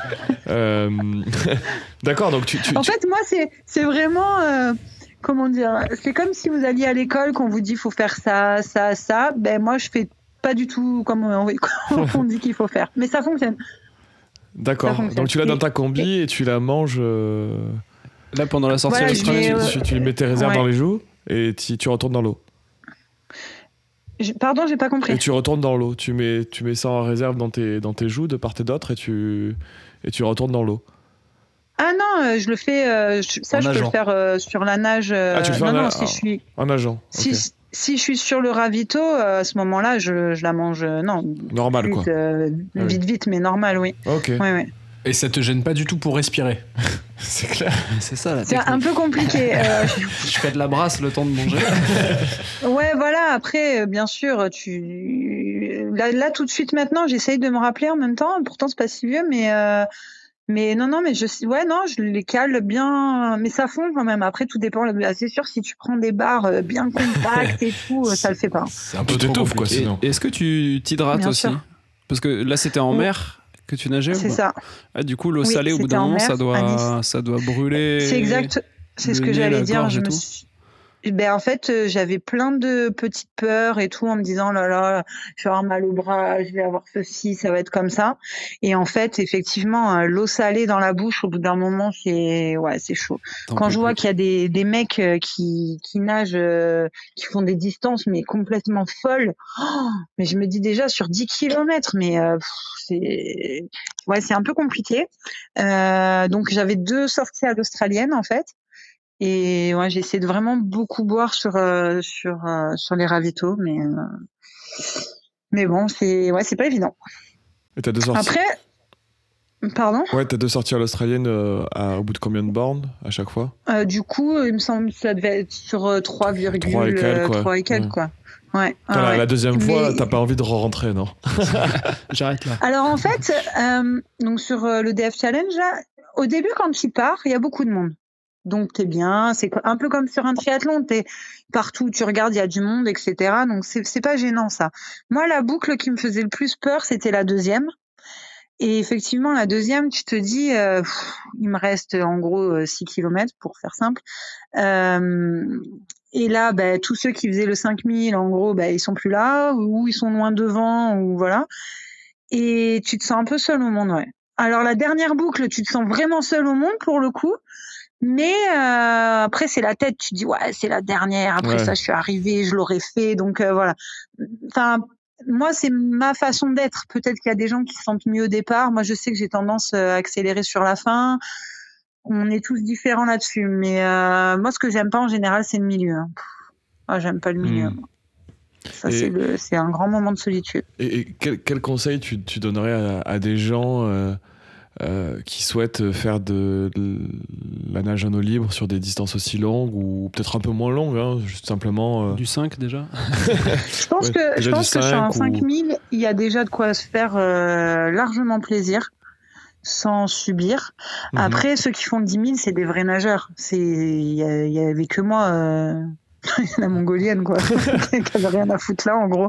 D'accord, donc tu, tu, En fait, moi, c'est vraiment comment dire C'est comme si vous alliez à l'école, qu'on vous dit faut faire ça, ça, ça. Ben moi, je fais pas du tout comme on, dit qu'il faut faire, mais ça fonctionne. D'accord. Donc tu l'as dans ta combi et, tu la manges. Euh, Là, pendant la sortie tu, tu, mets tes réserves dans les joues et tu, retournes dans l'eau. Pardon, j'ai pas compris. Et tu retournes dans l'eau. Tu mets, tu mets ça en réserve dans tes, dans tes joues de part et d'autre et tu, et tu retournes dans l'eau. Ah non, euh, je le fais. Euh, ça, je peux le faire euh, sur la nage. ah, tu le fais non, en, non, si je suis. En nageant. Si, si je suis sur le ravito, à ce moment-là, je, je, la mange. non. Normal, quoi. Vite, vite, mais normal, oui. Ok. Ouais, ouais. Et ça te gêne pas du tout pour respirer [LAUGHS] C'est clair. C'est ça C'est un peu compliqué. [LAUGHS] je fais de la brasse le temps de manger. [LAUGHS] ouais, voilà. Après, bien sûr, tu. Là, là tout de suite, maintenant, j'essaye de me rappeler en même temps. Pourtant, c'est pas si vieux, mais. Mais non, non, mais je, ouais, non, je les cale bien, mais ça fond quand même. Après, tout dépend. C'est sûr, si tu prends des barres euh, bien [LAUGHS] compactes et tout, euh, ça le fait pas. C'est un peu d'étouffe, quoi, sinon. Est-ce que tu t'hydrates aussi Parce que là, c'était en mer que tu nageais C'est ça. Ah, du coup, l'eau salée, au bout d'un moment, ça doit, ça doit brûler. C'est exact. C'est ce que j'allais dire. Je me suis ben en fait, euh, j'avais plein de petites peurs et tout en me disant là là, je vais avoir mal au bras, je vais avoir ceci, ça va être comme ça. Et en fait, effectivement, euh, l'eau salée dans la bouche au bout d'un moment, c'est ouais, c'est chaud. Quand je vois qu'il y a des, des mecs euh, qui qui nagent, qui font des distances mais complètement folles, oh, mais je me dis déjà sur 10 kilomètres, mais c'est ouais, c'est un peu compliqué. donc j'avais deux sorties à l'australienne en fait. Et ouais, j'ai essayé de vraiment beaucoup boire sur euh, sur euh, sur les ravitaux, mais euh, mais bon, c'est ouais, c'est pas évident. Et t'as deux sorties. Après, pardon? Ouais, t'as deux sorties à l'australienne au bout de combien de bornes à chaque fois? Du coup, il me semble que ça devait être sur 3,3 3 et quelques quoi. Ouais. la, deuxième fois, t'as pas envie de rentrer, non? [LAUGHS] [LAUGHS] J'arrête là. Alors en fait, donc sur le DF Challenge, au début quand tu pars, il y a beaucoup de monde donc t'es bien. C'est un peu comme sur un triathlon, t'es partout, tu regardes, il y a du monde, etc. Donc c'est pas gênant ça. Moi, la boucle qui me faisait le plus peur, c'était la deuxième. Et effectivement, la deuxième, tu te dis, euh, il me reste en gros 6 euh, km pour faire simple. Euh, et là, bah, tous ceux qui faisaient le 5000, en gros, bah, ils sont plus là, ou ils sont loin devant, ou voilà. Et tu te sens un peu seul au monde. Alors la dernière boucle, tu te sens vraiment seul au monde pour le coup, mais euh, après, c'est la tête. Tu dis, ouais, c'est la dernière. Après ça, je suis arrivée, je l'aurais fait. Donc euh, voilà. Enfin, moi, c'est ma façon d'être. Peut-être qu'il y a des gens qui se sentent mieux au départ. Moi, je sais que j'ai tendance euh, à accélérer sur la fin. On est tous différents là-dessus. Mais euh, moi, ce que j'aime pas en général, c'est le milieu. Ah, j'aime pas le milieu. Hmm. Ça, c'est un grand moment de solitude. Et, quel, quel, conseil tu, tu donnerais à, à des gens euh, qui souhaitent faire de, la nage en eau libre sur des distances aussi longues ou peut-être un peu moins longues, hein, juste simplement. Euh, du 5 déjà [LAUGHS] Je pense que, je pense que sur un 5000, il y a déjà de quoi se faire euh, largement plaisir sans subir. Mhm. Après, ceux qui font 10 000, c'est des vrais nageurs. Il y, avait que moi, [LAUGHS] la mongolienne, quoi, [LAUGHS] qui avait rien à foutre là, en gros.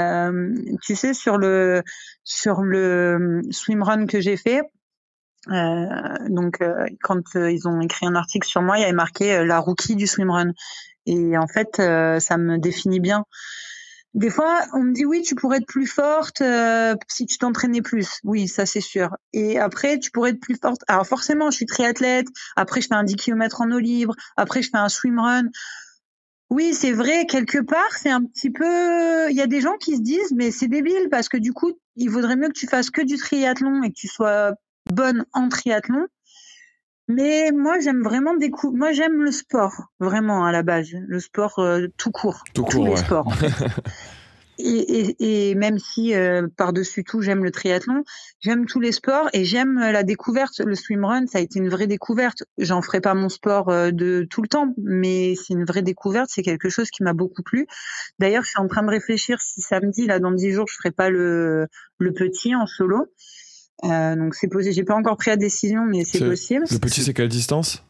Euh, tu sais, sur le sur le swimrun que j'ai fait, euh, donc euh, quand euh, ils ont écrit un article sur moi, il y avait marqué la rookie du swimrun. Et en fait, ça me définit bien. Des fois, on me dit oui, tu pourrais être plus forte si tu t'entraînais plus. Oui, ça c'est sûr. Et après, tu pourrais être plus forte. Alors forcément, je suis triathlète. Après, je fais un 10 km en eau libre. Après, je fais un swimrun. Oui, c'est vrai, quelque part, c'est un petit peu. Il y a des gens qui se disent, mais c'est débile parce que du coup, il vaudrait mieux que tu fasses que du triathlon et que tu sois bonne en triathlon. Mais moi, j'aime vraiment découvrir. Moi, j'aime le sport, vraiment à la base, le sport euh, tout court, tout court, les sports. [LAUGHS] Et, et, même si euh, par-dessus tout j'aime le triathlon, j'aime tous les sports et j'aime la découverte. Le swimrun, ça a été une vraie découverte. J'en ferai pas mon sport euh, de tout le temps, mais c'est une vraie découverte. C'est quelque chose qui m'a beaucoup plu. D'ailleurs, je suis en train de réfléchir si samedi, là, dans dix jours, je ferai pas le, le petit en solo. Euh, donc c'est posé. J'ai pas encore pris la décision, mais c'est possible. Le petit, c'est quelle distance?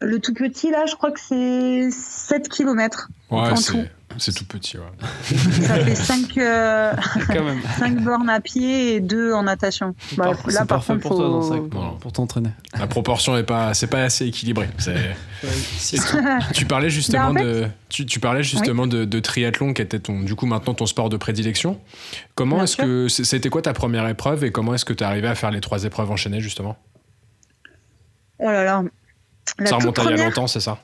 Le tout petit, là, je crois que c'est 7 km. Ouais, c'est c'est tout petit, ouais. [LAUGHS] Ça fait 5 euh, [LAUGHS] bornes à pied et 2 en natation. Bah, là, par contre, pour, toi, pour t'entraîner. La proportion n'est pas, c'est pas assez équilibré. [LAUGHS] tu, parlais justement de, tu, tu, parlais justement de, triathlon qui était ton, du coup maintenant ton sport de prédilection. Comment est-ce que c'était quoi ta première épreuve et comment est-ce que tu es arrivé à faire les trois épreuves enchaînées justement? Oh là là. ça remonte à il y a longtemps, c'est ça?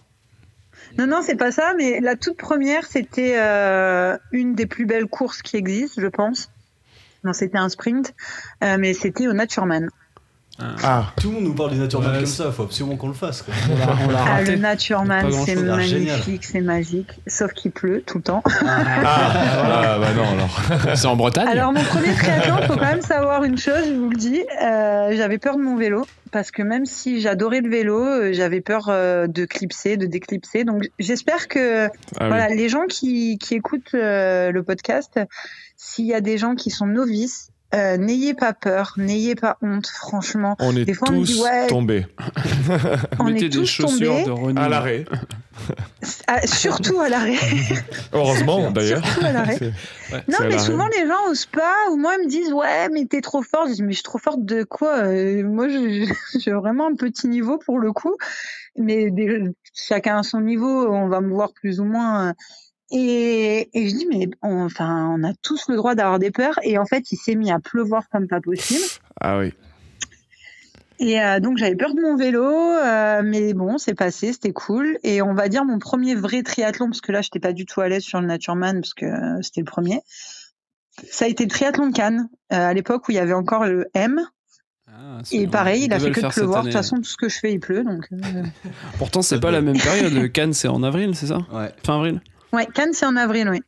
Non, non, c'est pas ça, mais la toute première, c'était euh, une des plus belles courses qui existent, je pense. Non, c'était un sprint, euh, mais c'était au Natureman. Ah. ah. Tout le monde nous parle du Natureman comme ça, il faut absolument qu'on le fasse. On l'a, ah, le Natureman, c'est magnifique, c'est magique, sauf qu'il pleut tout le temps. Ah, [LAUGHS] ah bah non, alors. [LAUGHS] c'est en Bretagne Alors, mon premier triathlon, il faut quand même savoir une chose, je vous le dis, euh, j'avais peur de mon vélo parce que même si j'adorais le vélo, euh, j'avais peur euh, de clipser, de déclipser. Donc j'espère que ah voilà, les gens qui, qui écoutent euh, le podcast, s'il y a des gens qui sont novices, euh, n'ayez pas peur, n'ayez pas honte, franchement. On est tous tombés. on est tous tombés. à l'arrêt. [LAUGHS] Ah, surtout à l'arrêt. [LAUGHS] Heureusement, d'ailleurs. Surtout à l'arrêt. non, mais souvent les gens osent pas, ou moi ils me disent ouais, mais t'es trop forte. Je dis mais je suis trop forte de quoi? Euh, Moi, [LAUGHS] j'ai vraiment un petit niveau pour le coup, mais chacun à son niveau. On va me voir plus ou moins. Et, et, je dis, mais on, enfin, on a tous le droit d'avoir des peurs. Et en fait, il s'est mis à pleuvoir comme pas possible. Ah oui. Et euh, donc, j'avais peur de mon vélo, euh, mais bon, c'est passé, c'était cool. Et on va dire mon premier vrai triathlon, parce que là, je n'étais pas du tout à l'aise sur le Natureman, parce que euh, c'était le premier. Ça a été le triathlon de Cannes, à l'époque où il y avait encore le M. Ah, et pareil, il a fait que de pleuvoir. De toute façon, tout ce que je fais, il pleut. Donc, [LAUGHS] Pourtant, c'est pas la même période. [LAUGHS] Cannes, c'est en avril, c'est ça? Ouais. Fin avril? Ouais, Cannes, c'est en avril, oui.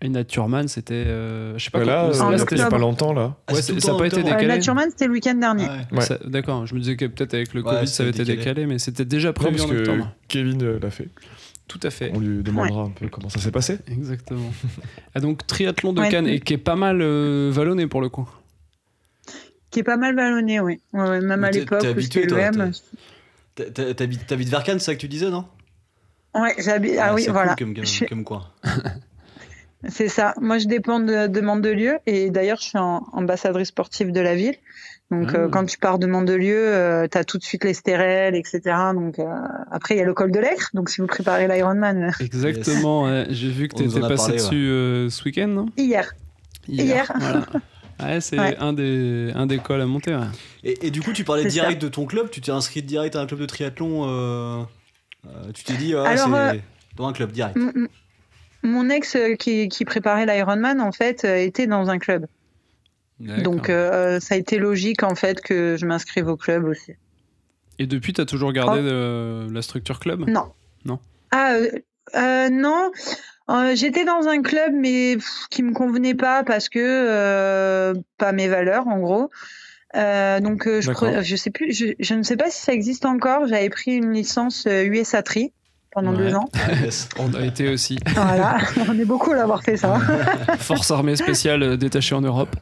Et Naturman, c'était. Euh, je sais pas là, là c'était pas longtemps, là. Ah, ouais, ça n'a pas été décalé. Euh, Naturman, c'était le week-end dernier. Ouais. D'accord, je me disais que peut-être avec le Covid, ça avait été décalé, mais c'était déjà prévu en octobre. Kevin euh, l'a fait. Tout à fait. On lui demandera un peu comment ça s'est passé. Exactement. [LAUGHS] ah, donc, triathlon de Cannes, et qui est pas mal vallonné pour le coup. Qui est pas mal vallonné, oui. Ouais, même à l'époque où M. T'habites vers Cannes, c'est ça que tu disais, non? Ouais, j'habite. Ah, oui, voilà. Cool comme, quoi. [LAUGHS] C'est ça. Moi, je dépends de, de Mandelieu et d'ailleurs, je suis ambassadrice sportive de la ville. Donc, euh, ah. quand tu pars de Mandelieu, euh, tu as tout de suite les stérelles, etc. Donc, euh, après, il y a le col de l'Aicre. Donc, si vous préparez l'Ironman. [LAUGHS] Exactement. J'ai vu que tu étais passé dessus ce week-end, non? Hier. Hier. [LAUGHS] Ouais, c'est un, des, un des cols à monter. Et, et, du coup, tu parlais direct de ton club. Tu t'es inscrit direct à un club de triathlon euh, tu t'es dit, ah, c'est euh, dans un club direct. Mon ex euh, qui, qui préparait l'Ironman, en fait, était dans un club. Donc ça a été logique en fait que je m'inscrive au club aussi. Et depuis, tu as toujours gardé oh. la structure club? Non. Non. Ah non, j'étais dans un club mais qui me convenait pas parce que pas mes valeurs en gros. Euh, donc euh, je, je sais plus, je, je, ne sais pas si ça existe encore. J'avais pris une licence USA euh, Tri pendant deux ans. [LAUGHS] On a été aussi. Voilà, [LAUGHS] on est beaucoup à l'avoir fait ça. [LAUGHS] Force armée spéciale détachée en Europe.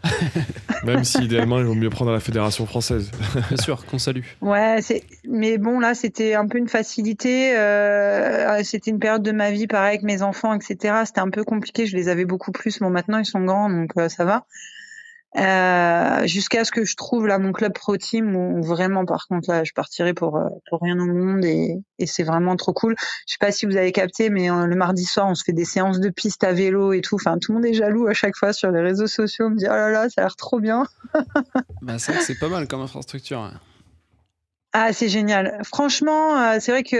Même si idéalement il vaut mieux prendre la fédération française. Bien sûr, qu'on salue. Ouais, mais bon là c'était un peu une facilité. Euh, c'était une période de ma vie pareil avec mes enfants, etc. C'était un peu compliqué. Je les avais beaucoup plus. Bon maintenant ils sont grands donc ça va. Euh, jusqu'à ce que je trouve là mon club pro team où vraiment par contre là je partirai pour euh, pour rien au monde et, et c'est vraiment trop cool. Je sais pas si vous avez capté mais euh, le mardi soir on se fait des séances de piste à vélo et tout. Enfin tout le monde est jaloux à chaque fois sur les réseaux sociaux. On me dit oh là là ça a l'air trop bien. [LAUGHS] bah c'est c'est pas mal comme infrastructure. Hein. Ah c'est génial. Franchement c'est vrai que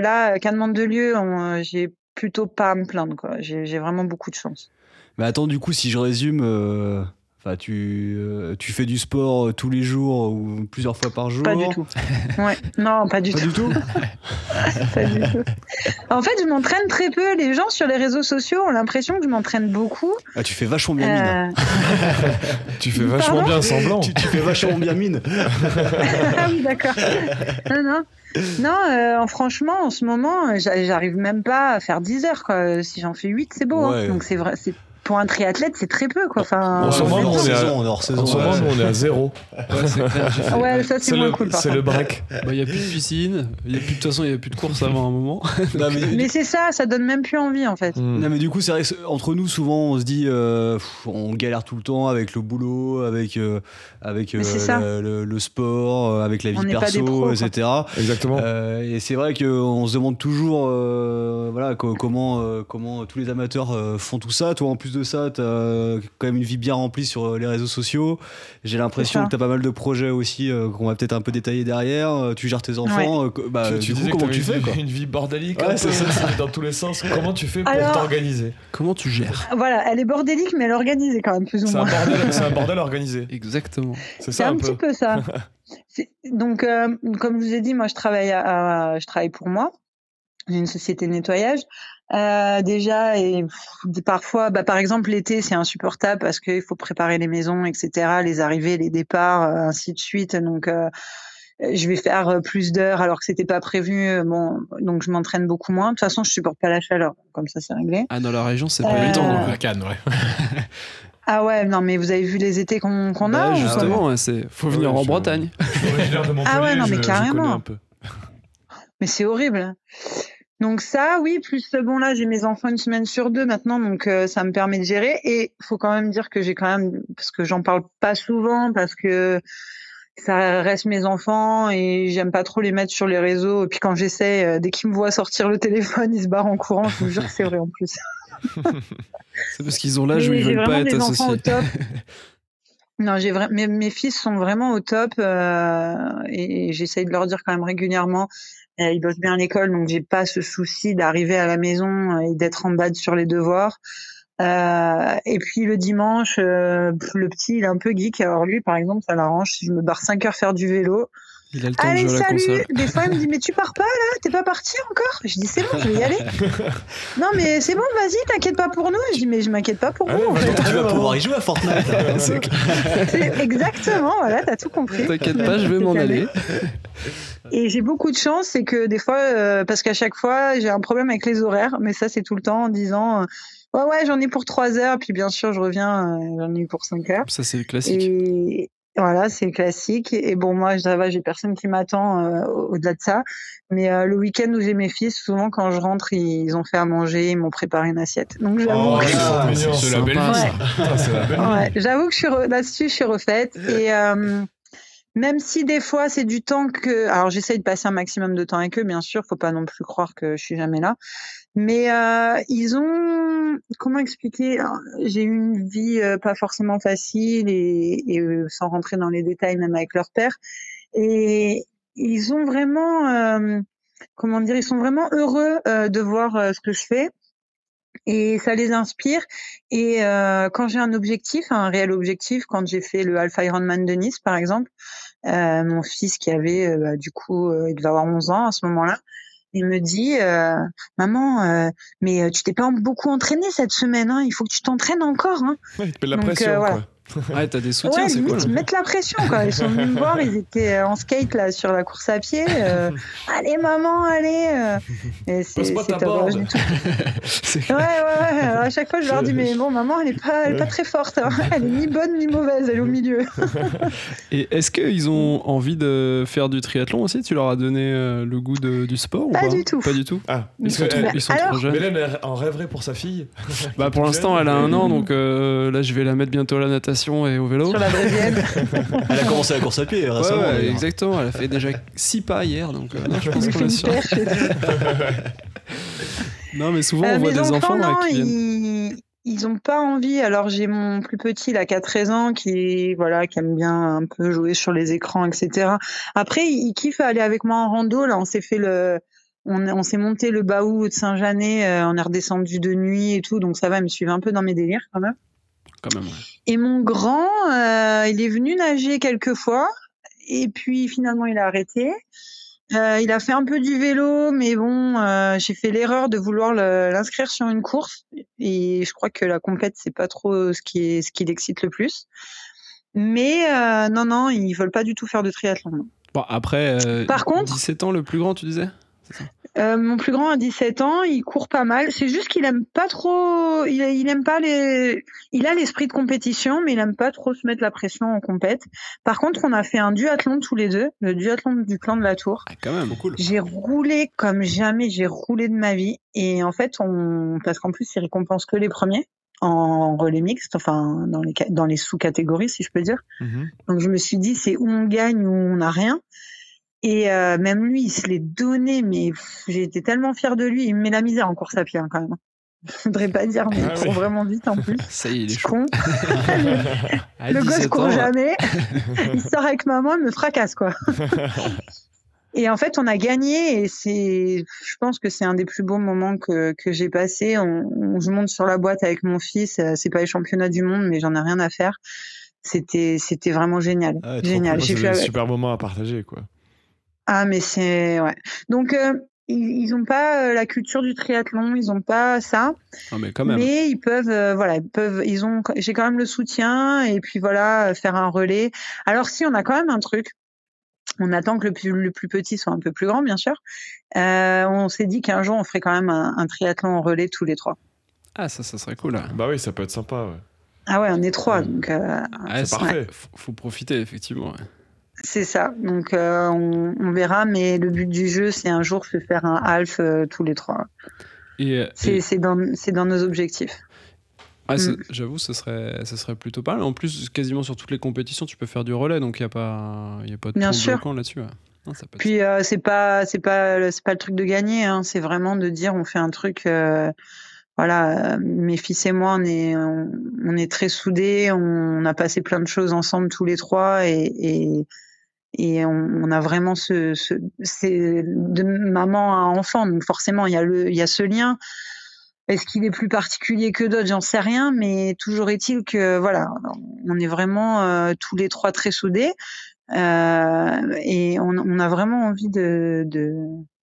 là qu'à demande de lieu j'ai plutôt pas à me plaindre quoi. J'ai vraiment beaucoup de chance. Mais attends du coup si je résume tu, euh, tu fais du sport euh, tous les jours ou plusieurs fois par jour Pas du tout. [LAUGHS] Ouais. Non, pas du pas tout. Du tout [LAUGHS] pas du tout. En fait, je m'entraîne très peu. Les gens sur les réseaux sociaux ont l'impression que je m'entraîne beaucoup. Ah, tu fais vachement bien mine. Euh, [LAUGHS] tu fais vachement bien semblant. Tu, fais vachement bien mine. ah oui, d'accord. Non, non. Non, franchement, en ce moment, j'arrive même pas à faire 10 heures. Quoi. Si j'en fais 8, c'est beau. Hein. Donc c'est vrai, c'est pour un triathlète, c'est très peu, quoi. Enfin, en ce moment, on, est à, on est zéro. ouais, ça, c'est moins cool. C'est le break. Il bah, n'y a plus de piscine. Y a plus, de toute façon, il n'y a plus de course avant un moment. [LAUGHS] mais, c'est ça, ça donne même plus envie, en fait. Hmm. Non, mais du coup, c'est vrai entre nous, souvent, on se dit, euh, on galère tout le temps avec le boulot, avec, euh, avec euh, le, sport, avec la vie perso, etc. Exactement. et c'est vrai qu'on se demande toujours voilà, comment, comment tous les amateurs font tout ça. Toi, en plus de ça, tu as quand même une vie bien remplie sur euh, les réseaux sociaux. J'ai l'impression que tu as pas mal de projets aussi euh, qu'on va peut-être un peu détailler derrière. Euh, tu gères tes enfants. Bah, tu, du comment tu fais une, une vie bordélique ouais, c'est ça, dans tous les sens. Comment tu fais pour t'organiser? Comment tu gères? Voilà, elle est bordélique, mais elle est organisée quand même, plus ou moins. [LAUGHS] C'est un, bordel organisé. Exactement. C'est un, un petit peu ça. [LAUGHS] Donc, comme je vous ai dit, moi, je travaille, à, je travaille pour moi. J'ai une société de nettoyage. Euh, déjà, et parfois, bah, par exemple, l'été, c'est insupportable parce qu'il faut préparer les maisons, etc., les arrivées, les départs, euh, ainsi de suite. Donc, euh, je vais faire plus d'heures alors que c'était pas prévu. Bon, donc je m'entraîne beaucoup moins. De toute façon, je supporte pas la chaleur. Comme ça, c'est réglé. Ah, dans la région, c'est pas évident. À Cannes, ouais. [LAUGHS] Ah ouais, non, mais vous avez vu les étés qu'on a bah, Justement, il faut venir en Bretagne. ah ouais, non, mais carrément. Mais c'est horrible. Donc ça, oui, plus bon là, j'ai mes enfants une semaine sur deux maintenant, donc euh, ça me permet de gérer. Et faut quand même dire que j'ai quand même, parce que j'en parle pas souvent, parce que ça reste mes enfants et j'aime pas trop les mettre sur les réseaux. Et puis quand j'essaie, euh, dès qu'ils me voient sortir le téléphone, ils se barrent en courant. Je vous jure que c'est vrai en plus. [LAUGHS] c'est parce qu'ils ont l'âge où ils veulent pas être associés. Non, j'ai mes, mes, fils sont vraiment au top euh, et, j'essaye de leur dire quand même régulièrement. Euh, ils bossent bien à l'école, donc j'ai pas ce souci d'arriver à la maison et d'être en bas sur les devoirs. Euh, et puis le dimanche, euh, le petit, il est un peu geek. Alors lui, par exemple, ça l'arrange si je me barre 5 heures faire du vélo. Il a le temps Allez, de jouer salut. la console. Des fois, il me dit Mais tu pars pas là? T'es pas parti encore? Je dis C'est bon, je vais y aller. [LAUGHS] non, mais c'est bon, vas-y, t'inquiète pas pour nous. Je dis Mais je m'inquiète pas pour ah vous. fait. Tu vas pouvoir y jouer à Fortnite. [LAUGHS] Exactement, voilà, t'as tout compris. T'inquiète pas, je vais m'en aller. Et j'ai beaucoup de chance, c'est que des fois, euh, parce qu'à chaque fois, j'ai un problème avec les horaires, mais ça, c'est tout le temps en disant Ouais, ouais, j'en ai pour 3 heures, puis bien sûr, je reviens, euh, j'en ai pour 5 heures. Ça, c'est classique. Et voilà, c'est classique. Et bon, moi, ça va, j'ai personne qui m'attend euh, au-delà de ça. Mais euh, le week-end où j'ai mes fils, souvent, quand je rentre, ils ont fait à manger, ils m'ont préparé une assiette. Donc, j'avoue oh, que... c'est la belle vie. j'avoue que je suis là-dessus, je suis refaite. Et même si des fois c'est du temps que, alors j'essaye de passer un maximum de temps avec eux, bien sûr, faut pas non plus croire que je suis jamais là. Mais euh, ils ont, comment expliquer J'ai eu une vie euh, pas forcément facile et, et euh, sans rentrer dans les détails, même avec leur père. Et ils ont vraiment, euh, comment dire, ils sont vraiment heureux de voir ce que je fais et ça les inspire. Et euh, quand j'ai un objectif, un réel objectif, quand j'ai fait le Alpha Ironman de Nice, par exemple, euh, mon fils qui avait, euh, bah, du coup, il devait avoir 11 ans à ce moment-là, il me dit maman mais tu t'es pas beaucoup entraîné cette semaine hein, il faut que tu t'entraînes encore hein. ouais, la pression quoi. Ouais, t'as des soutiens, ouais, c'est cool. Ils mettent la pression, quoi. Ils sont venus me voir, ils étaient en skate, là, sur la course à pied. Euh, [LAUGHS] allez, maman, allez. Euh. Et c'est, c'est ta Ouais, ouais, [LAUGHS] ouais. Alors, à chaque fois, je leur dis, mais bon, maman, elle est pas, elle est pas très forte. Hein. Elle est ni bonne ni mauvaise, elle est au milieu. [LAUGHS] Et est-ce qu'ils ont envie de faire du triathlon aussi? Tu leur as donné euh, le goût de, du sport pas ou pas du tout. Pas du tout? Ah, ils sont, trop, ils sont alors, trop jeunes. Mélène en rêverait pour sa fille. Bah, pour l'instant, elle a un an, donc là, je vais la mettre bientôt à la natation et au vélo. Sur la brésilienne. [LAUGHS] elle a commencé la course à pied récemment. Ouais, ouais, exactement. Elle a fait déjà 6 pas hier, donc euh, non, je pense qu'on [LAUGHS] est sûr. [LAUGHS] non, mais souvent euh, on voit des enfants, non, qui viennent. Ils... Ils ont pas envie. Alors j'ai mon plus petit, il a 13 ans, qui voilà, qui aime bien un peu jouer sur les écrans, etc. Après, il, kiffe aller avec moi en rando. Là, on s'est fait le, on, on s'est monté le baou de Saint-Janet, euh, on est redescendu de nuit et tout, donc ça va, il me suivre un peu dans mes délires quand même. Et mon grand, euh, il est venu nager quelques fois, et puis finalement il a arrêté. Euh, il a fait un peu du vélo, mais bon, euh, j'ai fait l'erreur de vouloir l'inscrire sur une course, et je crois que la compète c'est pas trop ce qui est ce qui l'excite le plus. Mais non, non, ils veulent pas du tout faire de triathlon. Bon, après, Par contre, 17 ans le plus grand, tu disais? Euh, mon plus grand a 17 ans, il court pas mal. C'est juste qu'il aime pas trop, il, il, aime pas les, il a l'esprit de compétition, mais il aime pas trop se mettre la pression en compète. Par contre, on a fait un duathlon tous les deux, le duathlon du clan de la Tour. Ah, quand même, cool. J'ai roulé comme jamais j'ai roulé de ma vie. Et en fait, on, parce qu'en plus, il récompense que les premiers en relais mixte, enfin dans les dans les sous-catégories si je peux dire. Mm-hmm. Donc je me suis dit c'est où on gagne ou on n'a rien. Et euh, même lui, il se l'est donné, mais j'ai été tellement fière de lui. Il me met la misère en course à pied hein, quand même. [LAUGHS] Je voudrais pas dire, mais il court vraiment vite en plus. [LAUGHS] Ça y est, il est con. [LAUGHS] le gosse court jamais. il sort avec maman, il me fracasse quoi. Et en fait, on a gagné et c'est, je pense que c'est un des plus beaux moments que, que j'ai passé. On, on, je monte sur la boîte avec mon fils. Euh, c'est pas les championnats du monde, mais j'en ai rien à faire. C'était, c'était vraiment génial. Ah génial. J'ai fait un super moment à partager, quoi. Ah, mais c'est. Ouais. Donc, euh, ils n'ont pas euh, la culture du triathlon, ils n'ont pas ça. Ah, mais quand même. Mais ils peuvent, euh, voilà, ils peuvent, ils ont, j'ai quand même le soutien et puis voilà, faire un relais. Alors, si on a quand même un truc, on attend que le plus, le plus petit soit un peu plus grand, bien sûr. on s'est dit qu'un jour, on ferait quand même un, triathlon en relais tous les trois. Ah, ça, ça serait cool. Là. Bah oui, ça peut être sympa, ouais. Ah ouais, on est trois, donc. c'est parfait. Faut, faut, profiter effectivement. C'est ça. Donc on, verra, mais le but du jeu, c'est un jour se faire un half tous les trois. c'est dans, dans nos objectifs. Ah, mm. J'avoue, ce serait, ce serait plutôt pas mal. En plus, quasiment sur toutes les compétitions, tu peux faire du relais, donc il n'y a, pas, y a pas de Bien bloquant là-dessus. Puis euh, c'est pas, c'est pas, c'est pas le truc de gagner. Hein. C'est vraiment de dire, on fait un truc. Euh, voilà, mes fils et moi, on est, on, est très soudés. On, a passé plein de choses ensemble tous les trois, et, et, et on, a vraiment ce, ce c'est de maman à enfant. Donc forcément, il y a le, il y a ce lien. Est-ce qu'il est plus particulier que d'autres? J'en sais rien, mais toujours est-il que voilà, on est vraiment euh, tous les trois très soudés euh, et on, on, a vraiment envie de, de,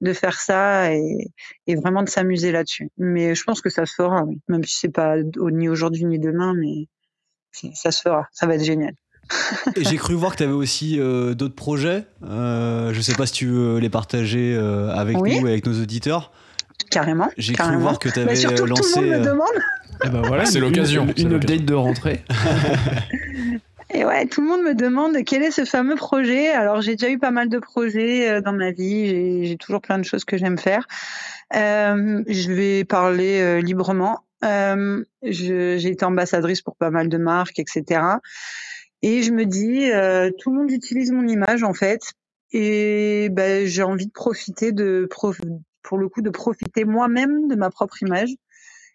de faire ça et, et vraiment de s'amuser là-dessus. Mais je pense que ça se fera, même si c'est pas ni aujourd'hui ni demain, mais ça se fera. Ça va être génial. Et j'ai cru voir que tu avais aussi euh, d'autres projets. Euh, je sais pas si tu veux les partager euh, avec nous et avec nos auditeurs. Carrément. J'ai cru voir que tu avais lancé. Tout le monde me euh, demande. Eh ben voilà, c'est l'occasion. Une, update de rentrée. [LAUGHS] Et ouais, tout le monde me demande quel est ce fameux projet. Alors j'ai déjà eu pas mal de projets euh, dans ma vie. J'ai toujours plein de choses que j'aime faire. Euh, je vais parler euh, librement. Euh, j'ai été ambassadrice pour pas mal de marques, etc. Et je me dis, euh, tout le monde utilise mon image en fait. Et ben, j'ai envie de profiter de, pour le coup, de profiter moi-même de ma propre image.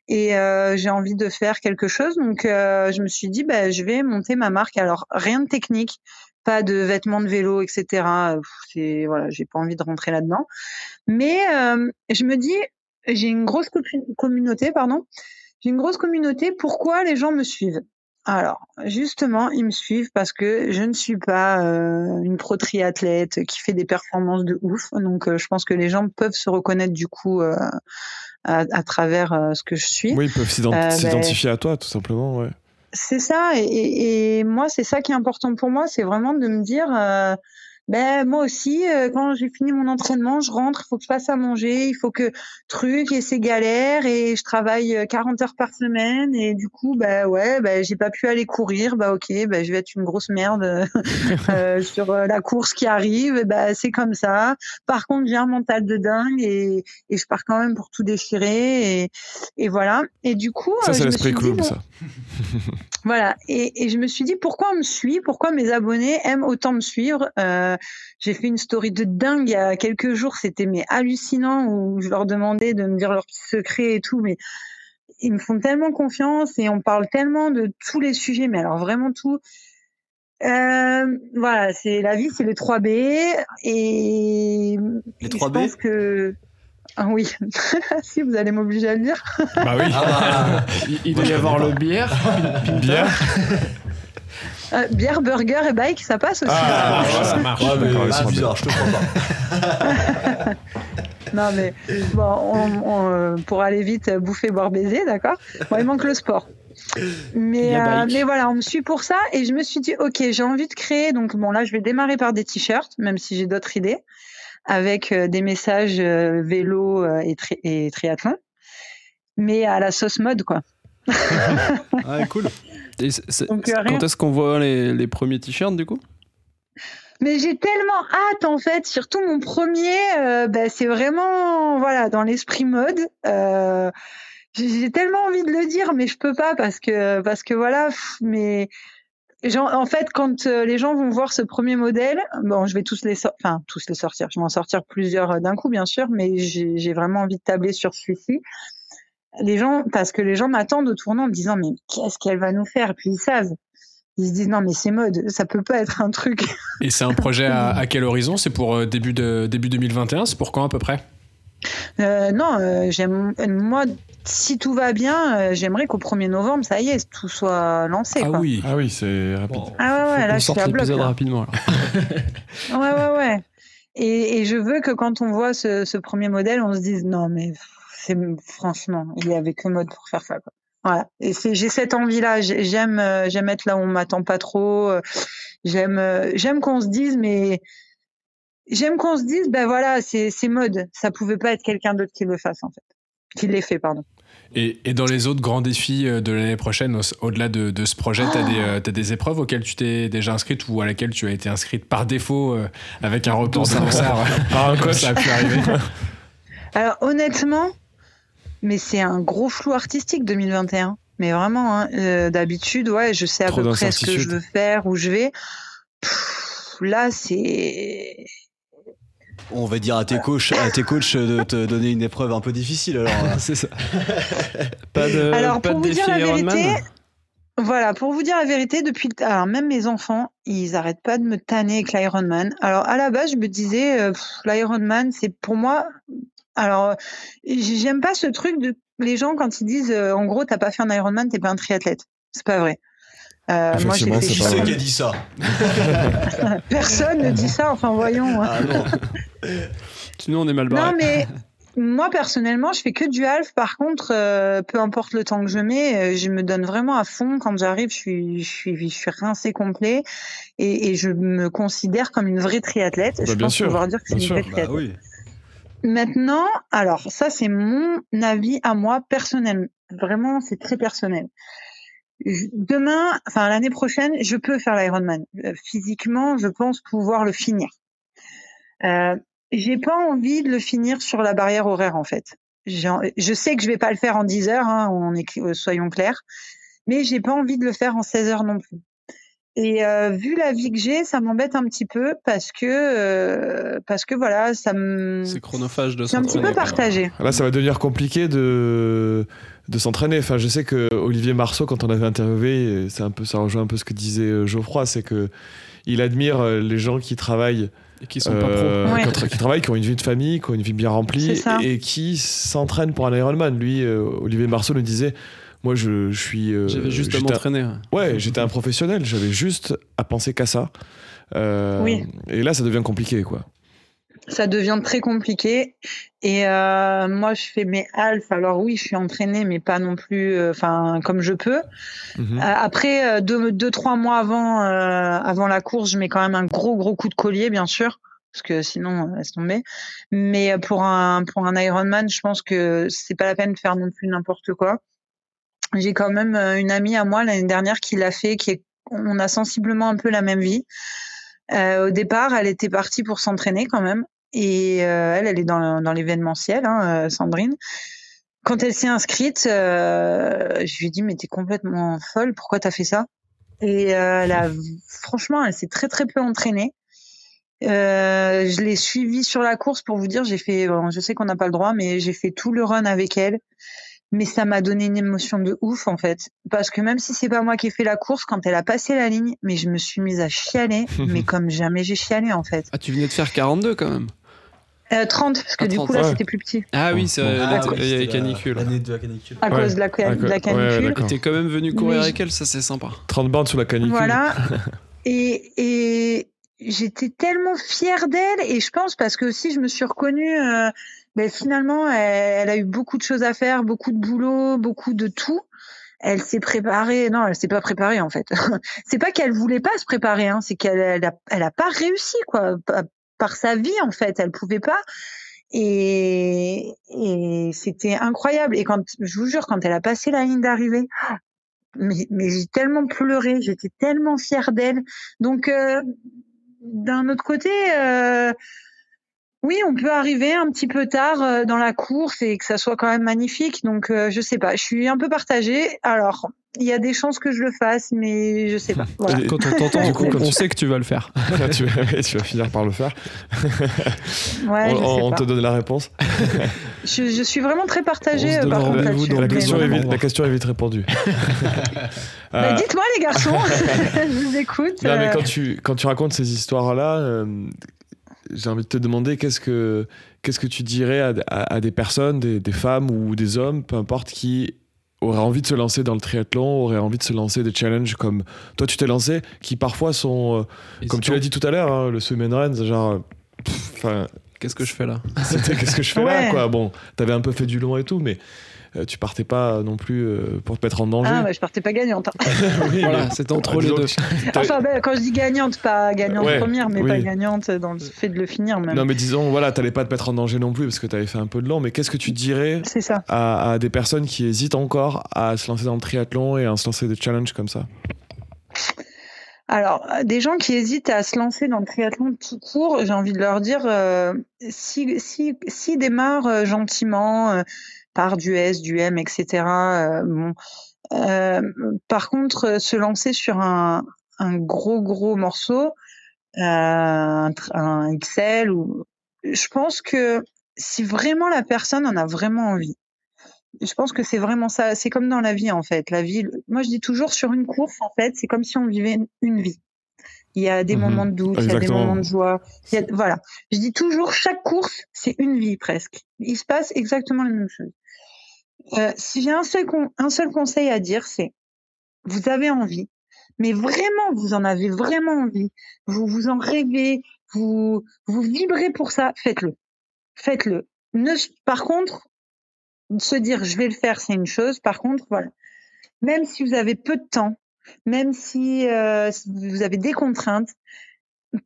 Et euh, j'ai envie de faire quelque chose. Donc, euh, je me suis dit, bah, je vais monter ma marque. Alors, rien de technique, pas de vêtements de vélo, etc. C'est voilà, j'ai pas envie de rentrer là-dedans. Mais euh, je me dis, j'ai une grosse communauté, pardon. J'ai une grosse communauté. Pourquoi les gens me suivent? Alors, justement, ils me suivent parce que je ne suis pas euh, une pro triathlète qui fait des performances de ouf. Donc, euh, je pense que les gens peuvent se reconnaître du coup euh, à, à, travers ce que je suis. Oui, ils peuvent ben, s'identifier à toi, tout simplement. Ouais. C'est ça. Et, et, et moi, c'est ça qui est important pour moi, c'est vraiment de me dire ben moi aussi, euh, quand j'ai fini mon entraînement, je rentre, il faut que je fasse à manger, il faut que truc et c'est galère et je travaille 40 euh, heures par semaine et du coup ben ouais ben j'ai pas pu aller courir, bah ok ben je vais être une grosse merde euh, [LAUGHS] sur la course qui arrive, ben c'est comme ça. Par contre j'ai un mental de dingue et, et je pars quand même pour tout déchirer et, et voilà. Et du coup ça c'est l'esprit club ça. [LAUGHS] voilà et, et, je me suis dit pourquoi on me suit, pourquoi mes abonnés aiment autant me suivre? Euh, j'ai fait une story de dingue il y a quelques jours, c'était mais hallucinant où je leur demandais de me dire leurs petits secrets et tout, mais ils me font tellement confiance et on parle tellement de tous les sujets, mais alors vraiment tout. Euh, voilà, c'est la vie, c'est les 3 B et les 3 B. Je pense que ah oui, [LAUGHS] si vous allez m'obliger à le dire. Bah oui. Ah bah. il, doit y avoir le bière, bière. [LAUGHS] Euh, bière, burger et bike, ça passe aussi. Ah, ça marche. c'est bizarre, je te crois pas. [LAUGHS] non, mais bon, euh, pour aller vite, bouffer, boire, baiser, d'accord? Bon, Il manque le sport. Mais, euh, mais voilà, on me suit pour ça et je me suis dit, ok, j'ai envie de créer. Donc, bon, là, je vais démarrer par des t-shirts, même si j'ai d'autres idées, avec des messages vélo et, et triathlon, mais à la sauce mode, quoi. [LAUGHS] ah, cool. Et quand est-ce qu'on voit les, les premiers t-shirts du coup? Mais j'ai tellement hâte en fait, surtout mon premier, euh, bah, c'est vraiment voilà dans l'esprit mode. Euh, j'ai tellement envie de le dire, mais je peux pas parce que parce que voilà. Mais en fait, quand euh, les gens vont voir ce premier modèle, bon, je vais tous les enfin tous les sortir. Je vais en sortir plusieurs d'un coup, bien sûr, mais j'ai vraiment envie de tabler sur celui-ci les gens, parce que les gens m'attendent au tournant en me disant mais qu'est-ce qu'elle va nous faire? Puis ils savent. Ils se disent non mais c'est mode, ça peut pas être un truc. [LAUGHS] Et c'est un projet à, quel horizon? C'est pour euh, début de début 2021 C'est pour quand à peu près? Euh, Non, euh, j'aime moi si tout va bien, j'aimerais qu'au 1er novembre, ça y est, tout soit lancé. Ah oui, ah oui, c'est rapide. Ah ouais, ouais là, je suis à l'épisode rapidement. [LAUGHS] ouais, ouais, ouais. Et, et, je veux que quand on voit ce, ce premier modèle, on se dise non mais franchement, il y avait que mode pour faire ça. Quoi. Voilà. Et j'ai cette envie-là. J'aime, euh, j'aime être là où on m'attend pas trop. Euh, j'aime, euh, j'aime qu'on se dise, mais j'aime qu'on se dise, ben voilà, c'est, c'est mode. Ça pouvait pas être quelqu'un d'autre qui le fasse en fait. qu'il l'ait fait, pardon. Et, et, dans les autres grands défis de l'année prochaine, au-delà de, de, ce projet, tu as, as, des épreuves auxquelles tu t'es déjà inscrite ou à laquelle tu as été inscrite par défaut euh, avec un par un coach Ça a pu arriver. Alors honnêtement, mais c'est un gros flou artistique 2021. Mais vraiment, hein, euh, d'habitude, ouais, je sais à peu près ce que je veux faire, où je vais. là, c'est on va dire à tes coachs, à tes coachs de te donner une épreuve un peu difficile alors. [LAUGHS] c'est ça. pas de, alors, pas pour de vous dire la vérité, voilà, pour vous dire la vérité, depuis alors même mes enfants, ils arrêtent pas de me tanner avec l'Ironman. Alors à la base, je me disais euh, l'Ironman, c'est pour moi. Alors j'aime pas ce truc de les gens quand ils disent euh, en gros t'as pas fait un Ironman, t'es pas un triathlète. C'est pas vrai. Euh, moi, j'ai fait qui c'est qui a dit ça? [LAUGHS] Personne ne dit ça. Enfin, voyons. Hein. Ah [LAUGHS] Sinon, on est mal barré. Non, mais moi, personnellement, je fais que du half. Par contre, euh, peu importe le temps que je mets, je me donne vraiment à fond. Quand j'arrive, je suis, je suis, je suis rincé complet et, et, je me considère comme une vraie triathlète. Bah, je bien pense sûr, pouvoir dire que c'est une vraie Bah triathlète. oui. Maintenant, alors ça, c'est mon avis à moi personnel. Vraiment, c'est très personnel. Demain, enfin l'année prochaine, je peux faire l'Ironman. Euh, Physiquement, je pense pouvoir le finir. Euh, j'ai pas envie de le finir sur la barrière horaire en fait. Je sais que je vais pas le faire en 10 heures, hein, euh, soyons clairs, mais j'ai pas envie de le faire en 16 heures non plus. Et euh, vu la vie que j'ai, ça m'embête un petit peu parce que euh, parce que voilà, ça me C'est chronophage de c'est un petit s'entraîner, peu partagé. Là, ça va devenir compliqué de, de s'entraîner. Enfin, je sais que Olivier Marceau, quand on avait interviewé, c'est un peu, ça rejoint un peu ce que disait euh, Geoffroy, c'est que il admire les gens qui travaillent, Et qui sont pas pros. Ouais. qui, qui travaillent, qui ont une vie de famille, qui ont une vie bien remplie et qui s'entraînent pour un Ironman. Lui, euh, Olivier Marceau nous disait, moi, je, je suis. euh, J'avais juste à un- m'entraîner. ouais. Ouais, j'étais un professionnel. J'avais juste à penser qu'à ça. Euh, Oui. Et là, ça devient compliqué, quoi. ça devient très compliqué. Et euh, moi, je fais mes halfs. Alors oui, je suis entraînée, mais pas non plus, euh, enfin comme je peux. Mhm. Euh, après deux, deux, trois mois avant, euh, avant la course, je mets quand même un gros, gros coup de collier, bien sûr, parce que sinon, laisse tomber. Mais pour un, pour un Ironman, je pense que c'est pas la peine de faire non plus n'importe quoi. J'ai quand même euh, une amie à moi l'année dernière qui l'a fait, qui est, on a sensiblement un peu la même vie. Euh, au départ, elle était partie pour s'entraîner quand même. Et euh, elle, elle est dans, l'événementiel, hein, euh, Sandrine. Quand elle s'est inscrite, euh, je lui ai dit mais t'es complètement folle, pourquoi t'as fait ça? Et euh, elle a, franchement, elle s'est très très peu entraînée. Je l'ai suivie sur la course pour vous dire, j'ai fait, bon, je sais qu'on n'a pas le droit, mais j'ai fait tout le run avec elle. Mais ça m'a donné une émotion de ouf en fait, parce que même si c'est pas moi qui ai fait la course, quand elle a passé la ligne, mais je me suis mise à chialer, [LAUGHS] mais comme jamais j'ai chialé en fait. Ah, tu venais de faire 42 quand même. Euh, 30, parce que Ah, du 30, coup là ouais. c'était plus petit. Ah oui, Ah il y a c'était les la- canicules. L'année de la canicule. à Ouais. cause de la, ca- de la Ouais, ouais, canicule. T'es quand même venu courir Mais avec elle, ça c'est sympa. 30 bandes sous la canicule. Voilà. [LAUGHS] et et j'étais tellement fière d'elle et je pense parce que aussi je me suis reconnue. euh, ben, finalement, elle, a eu beaucoup de choses à faire, beaucoup de boulot, beaucoup de tout. Elle s'est préparée. Non, elle s'est pas préparée en fait. [LAUGHS] c'est pas qu'elle voulait pas se préparer, hein, c'est qu'elle elle a, elle a pas réussi quoi, par sa vie en fait. Elle pouvait pas. Et, et c'était incroyable. Et quand, je vous jure, quand elle a passé la ligne d'arrivée, [GASPS] mais, mais j'ai tellement pleuré, j'étais tellement fière d'elle. Donc, euh, d'un autre côté, euh, oui, on peut arriver un petit peu tard euh, dans la course et que ça soit quand même magnifique. Donc, euh, je sais pas, je suis un peu partagée. Alors, il y a des chances que je le fasse, mais je sais pas. [LAUGHS] Voilà. Quand on t'entend, [LAUGHS] Du coup, on, quand on tu- sait que tu vas le faire. [LAUGHS] tu, vas, ouais, tu vas finir par le faire. Ouais, on je sais on pas. te donne la réponse. Je, je suis vraiment très On partagée se euh, par contre La question, est la question est vite répondue. Bah, Euh, Dites-moi les garçons, je vous écoute. Non, mais quand tu, quand tu racontes ces histoires-là, euh, j'ai envie de te demander qu'est-ce que, qu'est-ce que tu dirais à, à- à des personnes, des, des femmes ou des hommes, peu importe, qui auraient envie de se lancer dans le triathlon, auraient envie de se lancer des challenges comme toi tu t'es lancé, qui parfois sont, euh, comme tu l'as dit tout à l'heure, hein, le swim and run, genre. pff, Enfin, Qu'est-ce que je fais là? qu'est-ce que je fais là, quoi. Bon, t'avais un peu fait du long et tout, mais tu partais pas non plus pour te mettre en danger. Ah, ouais, je partais pas gagnante. Hein. [LAUGHS] voilà, c'était entre les deux. enfin, ben, quand je dis gagnante, pas gagnante première, mais pas gagnante dans le fait de le finir. Même. Non, mais disons, voilà, t'allais pas te mettre en danger non plus parce que t'avais fait un peu de long. Mais qu'est-ce que tu dirais ça. À, à des personnes qui hésitent encore à se lancer dans le triathlon et à se lancer des challenges comme ça? Alors, euh, des gens qui hésitent à se lancer dans le triathlon tout court, j'ai envie de leur dire, euh, si, si, si démarrent euh, gentiment par du S, du M, etc. bon, par contre, se lancer sur un, un gros gros morceau, un, un XL, ou, je pense que si vraiment la personne en a vraiment envie, je pense que c'est vraiment ça. C'est comme dans la vie, en fait. La vie, moi, je dis toujours sur une course, en fait, c'est comme si on vivait une vie. Il y a des mhm. moments de doute, il y a des moments de joie. voilà. Je dis toujours, chaque course, c'est une vie presque. Il se passe exactement la même chose. Euh, si j'ai un seul, conseil à dire, c'est vous avez envie, mais vraiment, vous en avez vraiment envie. Vous vous en rêvez, vous vous vibrez pour ça, faites-le. Faites-le. Ne, par contre, se dire je vais le faire, c'est une chose. Par contre, voilà, même si vous avez peu de temps, même si, euh, vous avez des contraintes,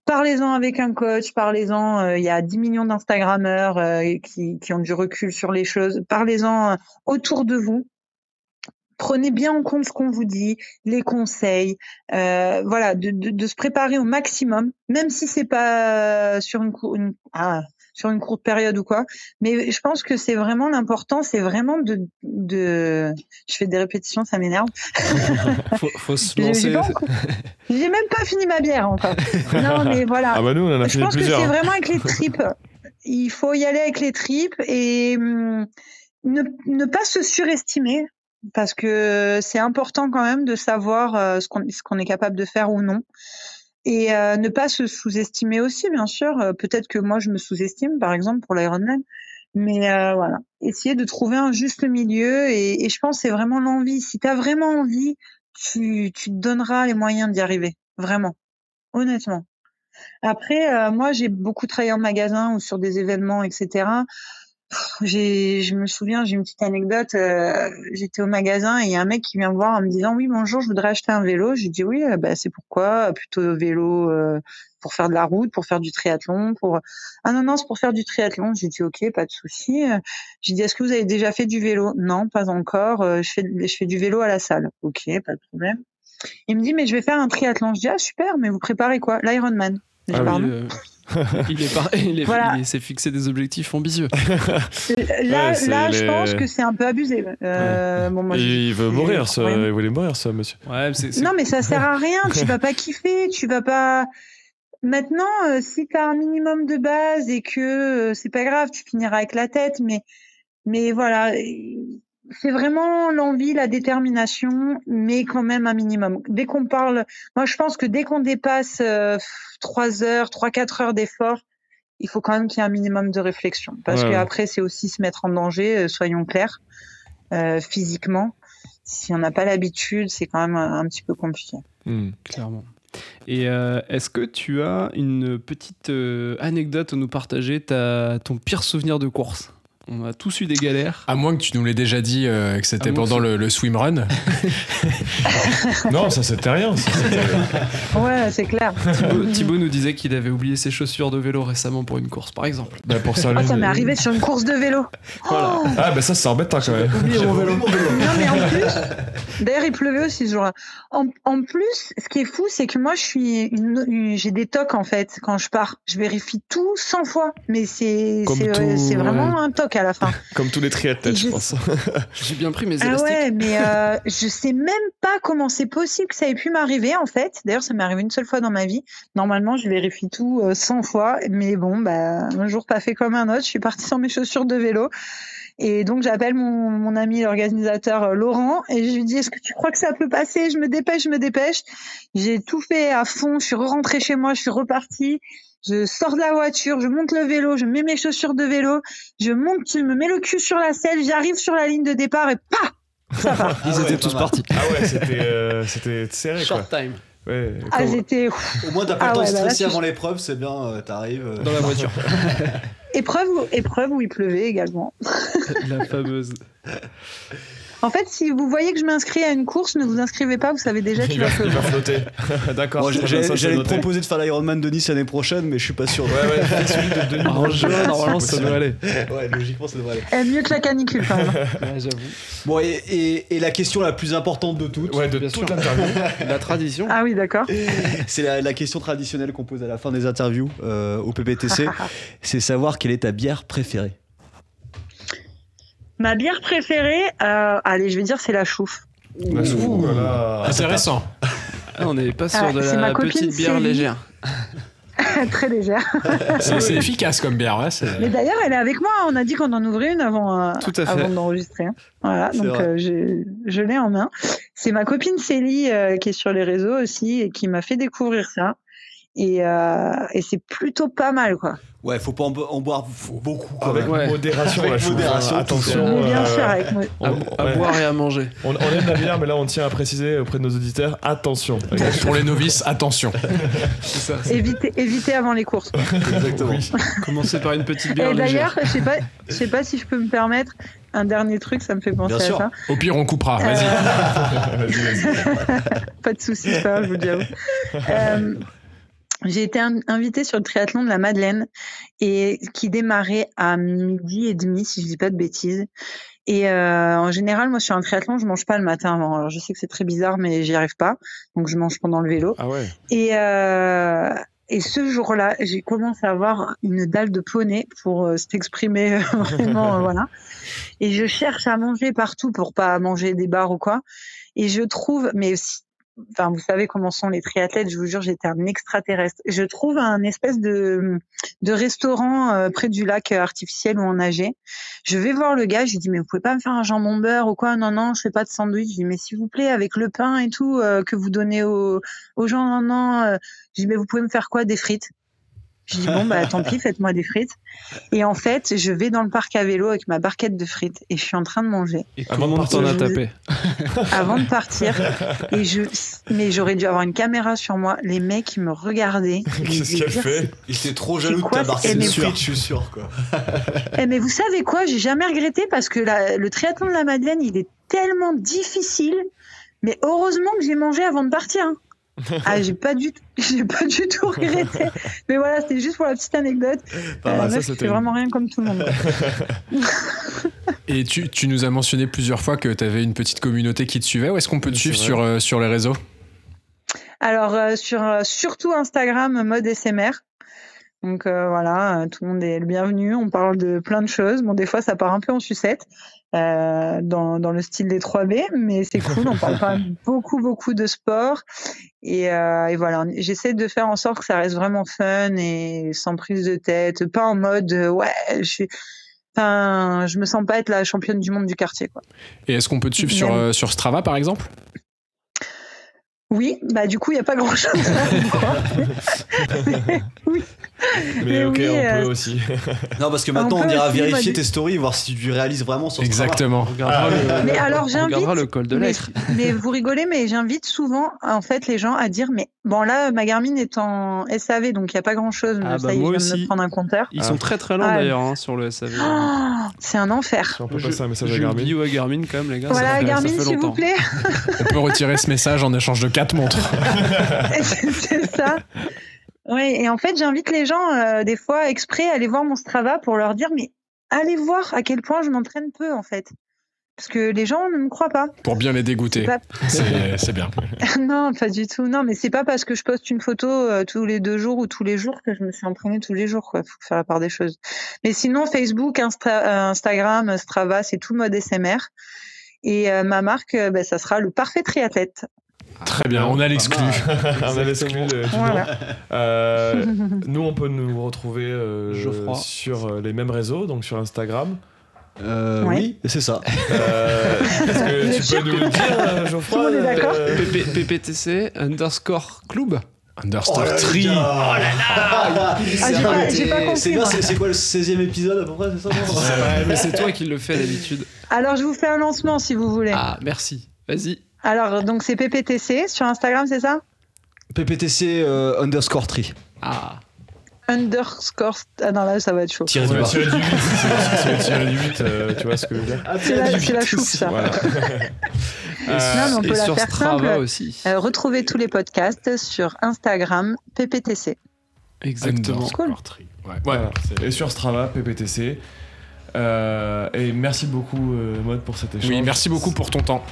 parlez-en avec un coach, parlez-en. Euh, il y a 10 millions d'Instagrammeurs euh, qui, ont du recul sur les choses. Parlez-en autour de vous. Prenez bien en compte ce qu'on vous dit, les conseils, voilà, de, de, de, se préparer au maximum, même si c'est pas sur une, une ah, sur une courte période ou quoi. Mais je pense que c'est vraiment l'important, c'est vraiment de, de, je fais des répétitions, ça m'énerve. [LAUGHS] faut, faut se [LAUGHS] lancer. [LAUGHS] J'ai même pas fini ma bière encore. Non, mais voilà. Ah bah nous, on en a je pense que c'est vraiment avec les tripes. Il faut y aller avec les tripes et hum, ne, ne pas se surestimer parce que c'est important quand même de savoir euh, ce qu'on est capable de faire ou non. Et euh, ne pas se sous-estimer aussi, bien sûr. Euh, peut-être que moi, je me sous-estime, par exemple, pour l'Ironman. Mais euh, voilà, essayer de trouver un juste milieu. Et, et je pense c'est vraiment l'envie. Si tu as vraiment envie, tu, tu te donneras les moyens d'y arriver. Vraiment. Honnêtement. Après, moi, j'ai beaucoup travaillé en magasin ou sur des événements, etc je me souviens, j'ai une petite anecdote. Euh, j'étais au magasin et il y a un mec qui vient me voir en me disant oui bonjour, je voudrais acheter un vélo. J'ai dit oui, euh, bah, c'est pourquoi? Plutôt vélo euh, pour faire de la route, pour faire du triathlon, pour ah non non c'est pour faire du triathlon. J'ai dit ok, pas de souci. J'ai dit est-ce que vous avez déjà fait du vélo? Non, pas encore. je fais je fais du vélo à la salle. Ok, pas de problème. Il me dit mais je vais faire un triathlon. Je dis ah super, mais vous préparez quoi? L'Ironman. Ah [LAUGHS] il est s'est fixé des objectifs ambitieux. là, là je pense que c'est un peu abusé. Euh, il veut mourir, ça. Il voulait mourir, ça, monsieur. Non, mais ça sert à rien. tu vas [LAUGHS] pas kiffer. Tu vas pas. Maintenant, euh, si tu as un minimum de base et que euh, c'est pas grave, tu finiras avec la tête. Mais, mais voilà, c'est vraiment l'envie, la détermination, mais quand même un minimum. Dès qu'on parle, moi je pense que dès qu'on dépasse euh, trois heures, trois quatre heures d'effort, il faut quand même qu'il y ait un minimum de réflexion, parce que après c'est aussi se mettre en danger. Euh, soyons clairs, euh, physiquement. Si on n'a pas l'habitude, c'est quand même un, petit peu compliqué. Hmm, clairement. Et est-ce que tu as une petite anecdote à nous partager, ta, ton pire souvenir de course? On a tous eu des galères. À moins que tu nous l'aies déjà dit euh, que c'était pendant le, le, swimrun. [LAUGHS] non, ça c'était rien. ouais, c'est clair. Thibaut, nous disait qu'il avait oublié ses chaussures de vélo récemment pour une course, par exemple. Bah, pour ça, ah, ça m'est arrivé sur une course de vélo. Voilà. Ah, bah ça, c'est embêtant quand même. Oublié mon vélo. Non, mais en plus, d'ailleurs, il pleuvait aussi ce jour-là. En, en, plus, ce qui est fou, c'est que moi, je suis une, j'ai des tocs en fait quand je pars. Je vérifie tout 100 fois, mais c'est c'est vraiment un toc à la fin. [LAUGHS] Comme tous les triathlètes, je, pense. [LAUGHS] J'ai bien pris mes élastiques. Ah ouais, mais euh, je sais même pas comment c'est possible que ça ait pu m'arriver en fait. D'ailleurs, ça m'est arrivé une seule fois dans ma vie. Normalement, je vérifie tout 100 euh, fois, mais bon, bah un jour pas fait comme un autre. Je suis partie sans mes chaussures de vélo. Et donc j'appelle mon, mon ami l'organisateur euh, Laurent et je lui dis est-ce que tu crois que ça peut passer? Je me dépêche, je me dépêche. J'ai tout fait à fond. Je suis rentrée chez moi, je suis repartie. Je sors de la voiture, je monte le vélo, je mets mes chaussures de vélo, je monte, je me mets le cul sur la selle, j'arrive sur la ligne de départ et paf ça [LAUGHS] part. Ils étaient tous partis. Ah ouais, c'était euh, c'était serré Short time. Ouais, ah, j'étais. Au moins, t'as pas le ah temps de bah stresser avant l'épreuve, c'est bien, euh, t'arrives. Euh. Dans la voiture. [LAUGHS] épreuve, épreuve où il pleuvait également. [LAUGHS] La fameuse. En fait, si vous voyez que je m'inscris à une course, ne vous inscrivez pas, vous savez déjà [LAUGHS] qu'il va, il va flotter. D'accord. J'allais te proposer de faire l'Ironman de Nice l'année prochaine, mais je suis pas sûr. Ouais, ouais, [LAUGHS] celui de 2000. En juin, normalement, ça devrait aller. Ouais, logiquement, ça devrait aller. Eh, mieux que la canicule, quand [LAUGHS] même. Ouais, j'avoue. Bon, et, et, et, la question la plus importante de toutes. Ouais, de toute l'interview. la tradition. Ah oui, d'accord. C'est la, la, question traditionnelle qu'on pose à la fin des interviews euh, au PPTC. c'est savoir quelle est ta bière préférée. Ma bière préférée, euh, allez, je vais dire c'est la chouffe. La chouffe, voilà. C'est récent. Ah, on n'est pas sur Ah, de la copine petite bière légère. [LAUGHS] Très légère. C'est c'est efficace comme bière. Ouais, c'est- Mais d'ailleurs, elle est avec moi. On a dit qu'on en ouvrait une avant, euh, Tout à fait. avant d'enregistrer. hein. Voilà, C'est donc euh, je l'ai en main. C'est ma copine Célie euh, qui est sur les réseaux aussi et qui m'a fait découvrir ça. Et, euh, et c'est plutôt pas mal, quoi. Ouais, faut pas en, bo- en boire beaucoup. Quand Avec même. Ouais. modération, Avec modération. Attention. Mais bien euh, sûr, avec moi. on, À, à ouais. boire et à manger. On- on aime la bière, mais là on tient à préciser auprès de nos auditeurs attention. Pour les novices, attention. C'est ça. Éviter, éviter avant les courses. Exactement. Oui. Commencer par une petite bière Et légère. d'ailleurs, je sais pas, je sais pas si je peux me permettre un dernier truc, ça me fait penser Bien à sûr. ça. Au pire, on coupera. Vas-y. Vas-y. [LAUGHS] Pas de soucis, grave, je vous le dis à vous. J'ai été in- invitée sur le triathlon de la Madeleine et qui démarrait à midi et demi, si je dis pas de bêtises. Et euh, en général, moi, sur un triathlon, je mange pas le matin avant. Alors, je sais que c'est très bizarre, mais j'y arrive pas. Donc, je mange pendant le vélo. Ah ouais. Et, euh, et ce jour-là, j'ai commencé à avoir une dalle de poney pour euh, s'exprimer euh, [LAUGHS] vraiment, euh, voilà. Et je cherche à manger partout pour pas manger des bars ou quoi. Et je trouve, mais enfin, vous savez comment sont les triathlètes. Je vous jure, j'étais un extraterrestre. Je trouve un espèce de de restaurant euh, près du lac artificiel où on nageait. Je vais voir le gars. Je lui dis mais vous pouvez pas me faire un jambon beurre ou quoi? Non non, je fais pas de sandwich. Je dis mais s'il vous plaît avec le pain et tout euh, que vous donnez aux aux gens non non. euh, je dis mais vous pouvez me faire quoi? Des frites. Je dis bon bah tant pis, [LAUGHS] faites-moi des frites. Et en fait, je vais dans le parc à vélo avec ma barquette de frites et je suis en train de manger Et Avant de partir, tapé. avant de partir. Et je, mais j'aurais dû avoir une caméra sur moi. Les mecs, ils me regardaient. [LAUGHS] Qu'est-ce qu'elle fait? Il était trop jaloux de quoi, ta barque c'est- de mais- frites, je suis sûr. Quoi. [LAUGHS] Eh, mais vous savez quoi? J'ai jamais regretté parce que la- le triathlon de la Madeleine, il est tellement difficile. Mais heureusement que j'ai mangé avant de partir. [LAUGHS] Ah, j'ai pas du, [LAUGHS] j'ai pas du tout regretté. [LAUGHS] Mais voilà, c'était juste pour la petite anecdote. Pas Euh, ça, meuf, vraiment rien comme tout le monde. Et tu, tu nous as mentionné plusieurs fois que tu avais une petite communauté qui te suivait. Où est-ce qu'on peut te suivre sur, euh, sur les réseaux? Alors euh, sur euh, surtout Instagram mode SMR. Donc euh, voilà, tout le monde est le bienvenu. On parle de plein de choses. Bon, des fois ça part un peu en sucette euh, dans, dans le style des 3B, mais c'est cool. On parle quand même [LAUGHS] beaucoup beaucoup de sport et, euh, et voilà. J'essaie de faire en sorte que ça reste vraiment fun et sans prise de tête, pas en mode euh, ouais je suis. Enfin, je me sens pas être la championne du monde du quartier, quoi. Et est-ce qu'on peut te suivre sur, euh, sur Strava, par exemple? Oui, bah du coup, il n'y a pas grand chose à [LAUGHS] voir. [LAUGHS] oui. Mais Mais ok, oui, on euh, peut aussi. [LAUGHS] Non, parce que On maintenant on, peut ira aussi, vérifier tes stories, voir si tu réalises vraiment sur. Exactement. On regardera, le, Mais alors, on j'invite- regardera le col de mais, lettres. [LAUGHS] mais vous rigolez, mais j'invite souvent en fait les gens à dire mais bon là ma Garmin est en SAV donc il y a pas grand chose. Ah, ça bah, y est, moi je viens de aussi. me prendre un compteur. Ils Ah. sont très très lents Ah, d'ailleurs hein, sur le SAV. Oh, c'est un enfer. Si on peut Je- passer un message à Garmin. à Garmin quand même les gars. Voilà ça Garmin s'il vous plaît. [LAUGHS] On peut retirer ce message en échange de quatre montres. c'est ça. Oui, et en fait, j'invite les gens, euh, des fois, exprès, à aller voir mon Strava pour leur dire, mais allez voir à quel point je m'entraîne peu, en fait. Parce que les gens ne me croient pas. Pour bien les dégoûter. [LAUGHS] Pas- C'est bien. [LAUGHS] non, pas du tout. Non, mais c'est pas parce que je poste une photo euh, tous les deux jours ou tous les jours que je me suis entraînée tous les jours. Quoi. Faut faire la part des choses. Mais sinon, Facebook, Insta- euh, Instagram, Strava, c'est tout mode SMR. Et euh, ma marque, bah, ça sera le parfait triathlète. Très bien, on a l'exclu. [LAUGHS] on a l'exclu nom. Voilà. Euh, [LAUGHS] nous, on peut nous retrouver euh, Geoffroy. sur euh, les mêmes réseaux, donc sur Instagram. Euh, Ouais. Oui, c'est ça. Euh, que tu peux nous le dire, euh, Geoffroy Tout le monde est d'accord euh, PP PPTC underscore club. Understar Tree. Ah, j'ai pas, j'ai pas C'est compris. c'est quoi le 16 e épisode à peu près, c'est ça non Ouais, mais c'est toi qui le fais d'habitude. Alors, je vous fais un lancement si vous voulez. Ah merci. Vas-y. Alors, donc c'est PPTC sur Instagram, c'est ça? PPTC euh, underscore tri. Ah. underscore. Ah non, là, ça va être chaud. Tirer du 8. Tirer du 8, tu vois ce que je veux dire? C'est la, la chouffe, ça. Voilà. [LAUGHS] non, mais on peut la faire simple. Aussi. Euh, retrouvez tous les podcasts sur Instagram, PPTC. Exactement. Cool. Ouais, voilà. Et sur Strava, PPTC. Euh, et merci beaucoup, euh, Mode, pour cet échange. Oui, merci beaucoup pour ton temps.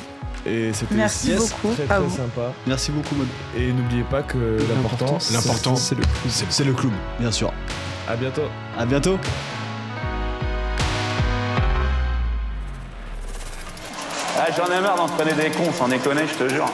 Et c'était merci beaucoup très, très sympa. Merci beaucoup, Mode. Et n'oubliez pas que l'important, l'important, c'est le, c'est le clown, bien sûr. À bientôt. À bientôt. Ah, J'en ai marre d'entraîner des cons, sans déconner, je te jure.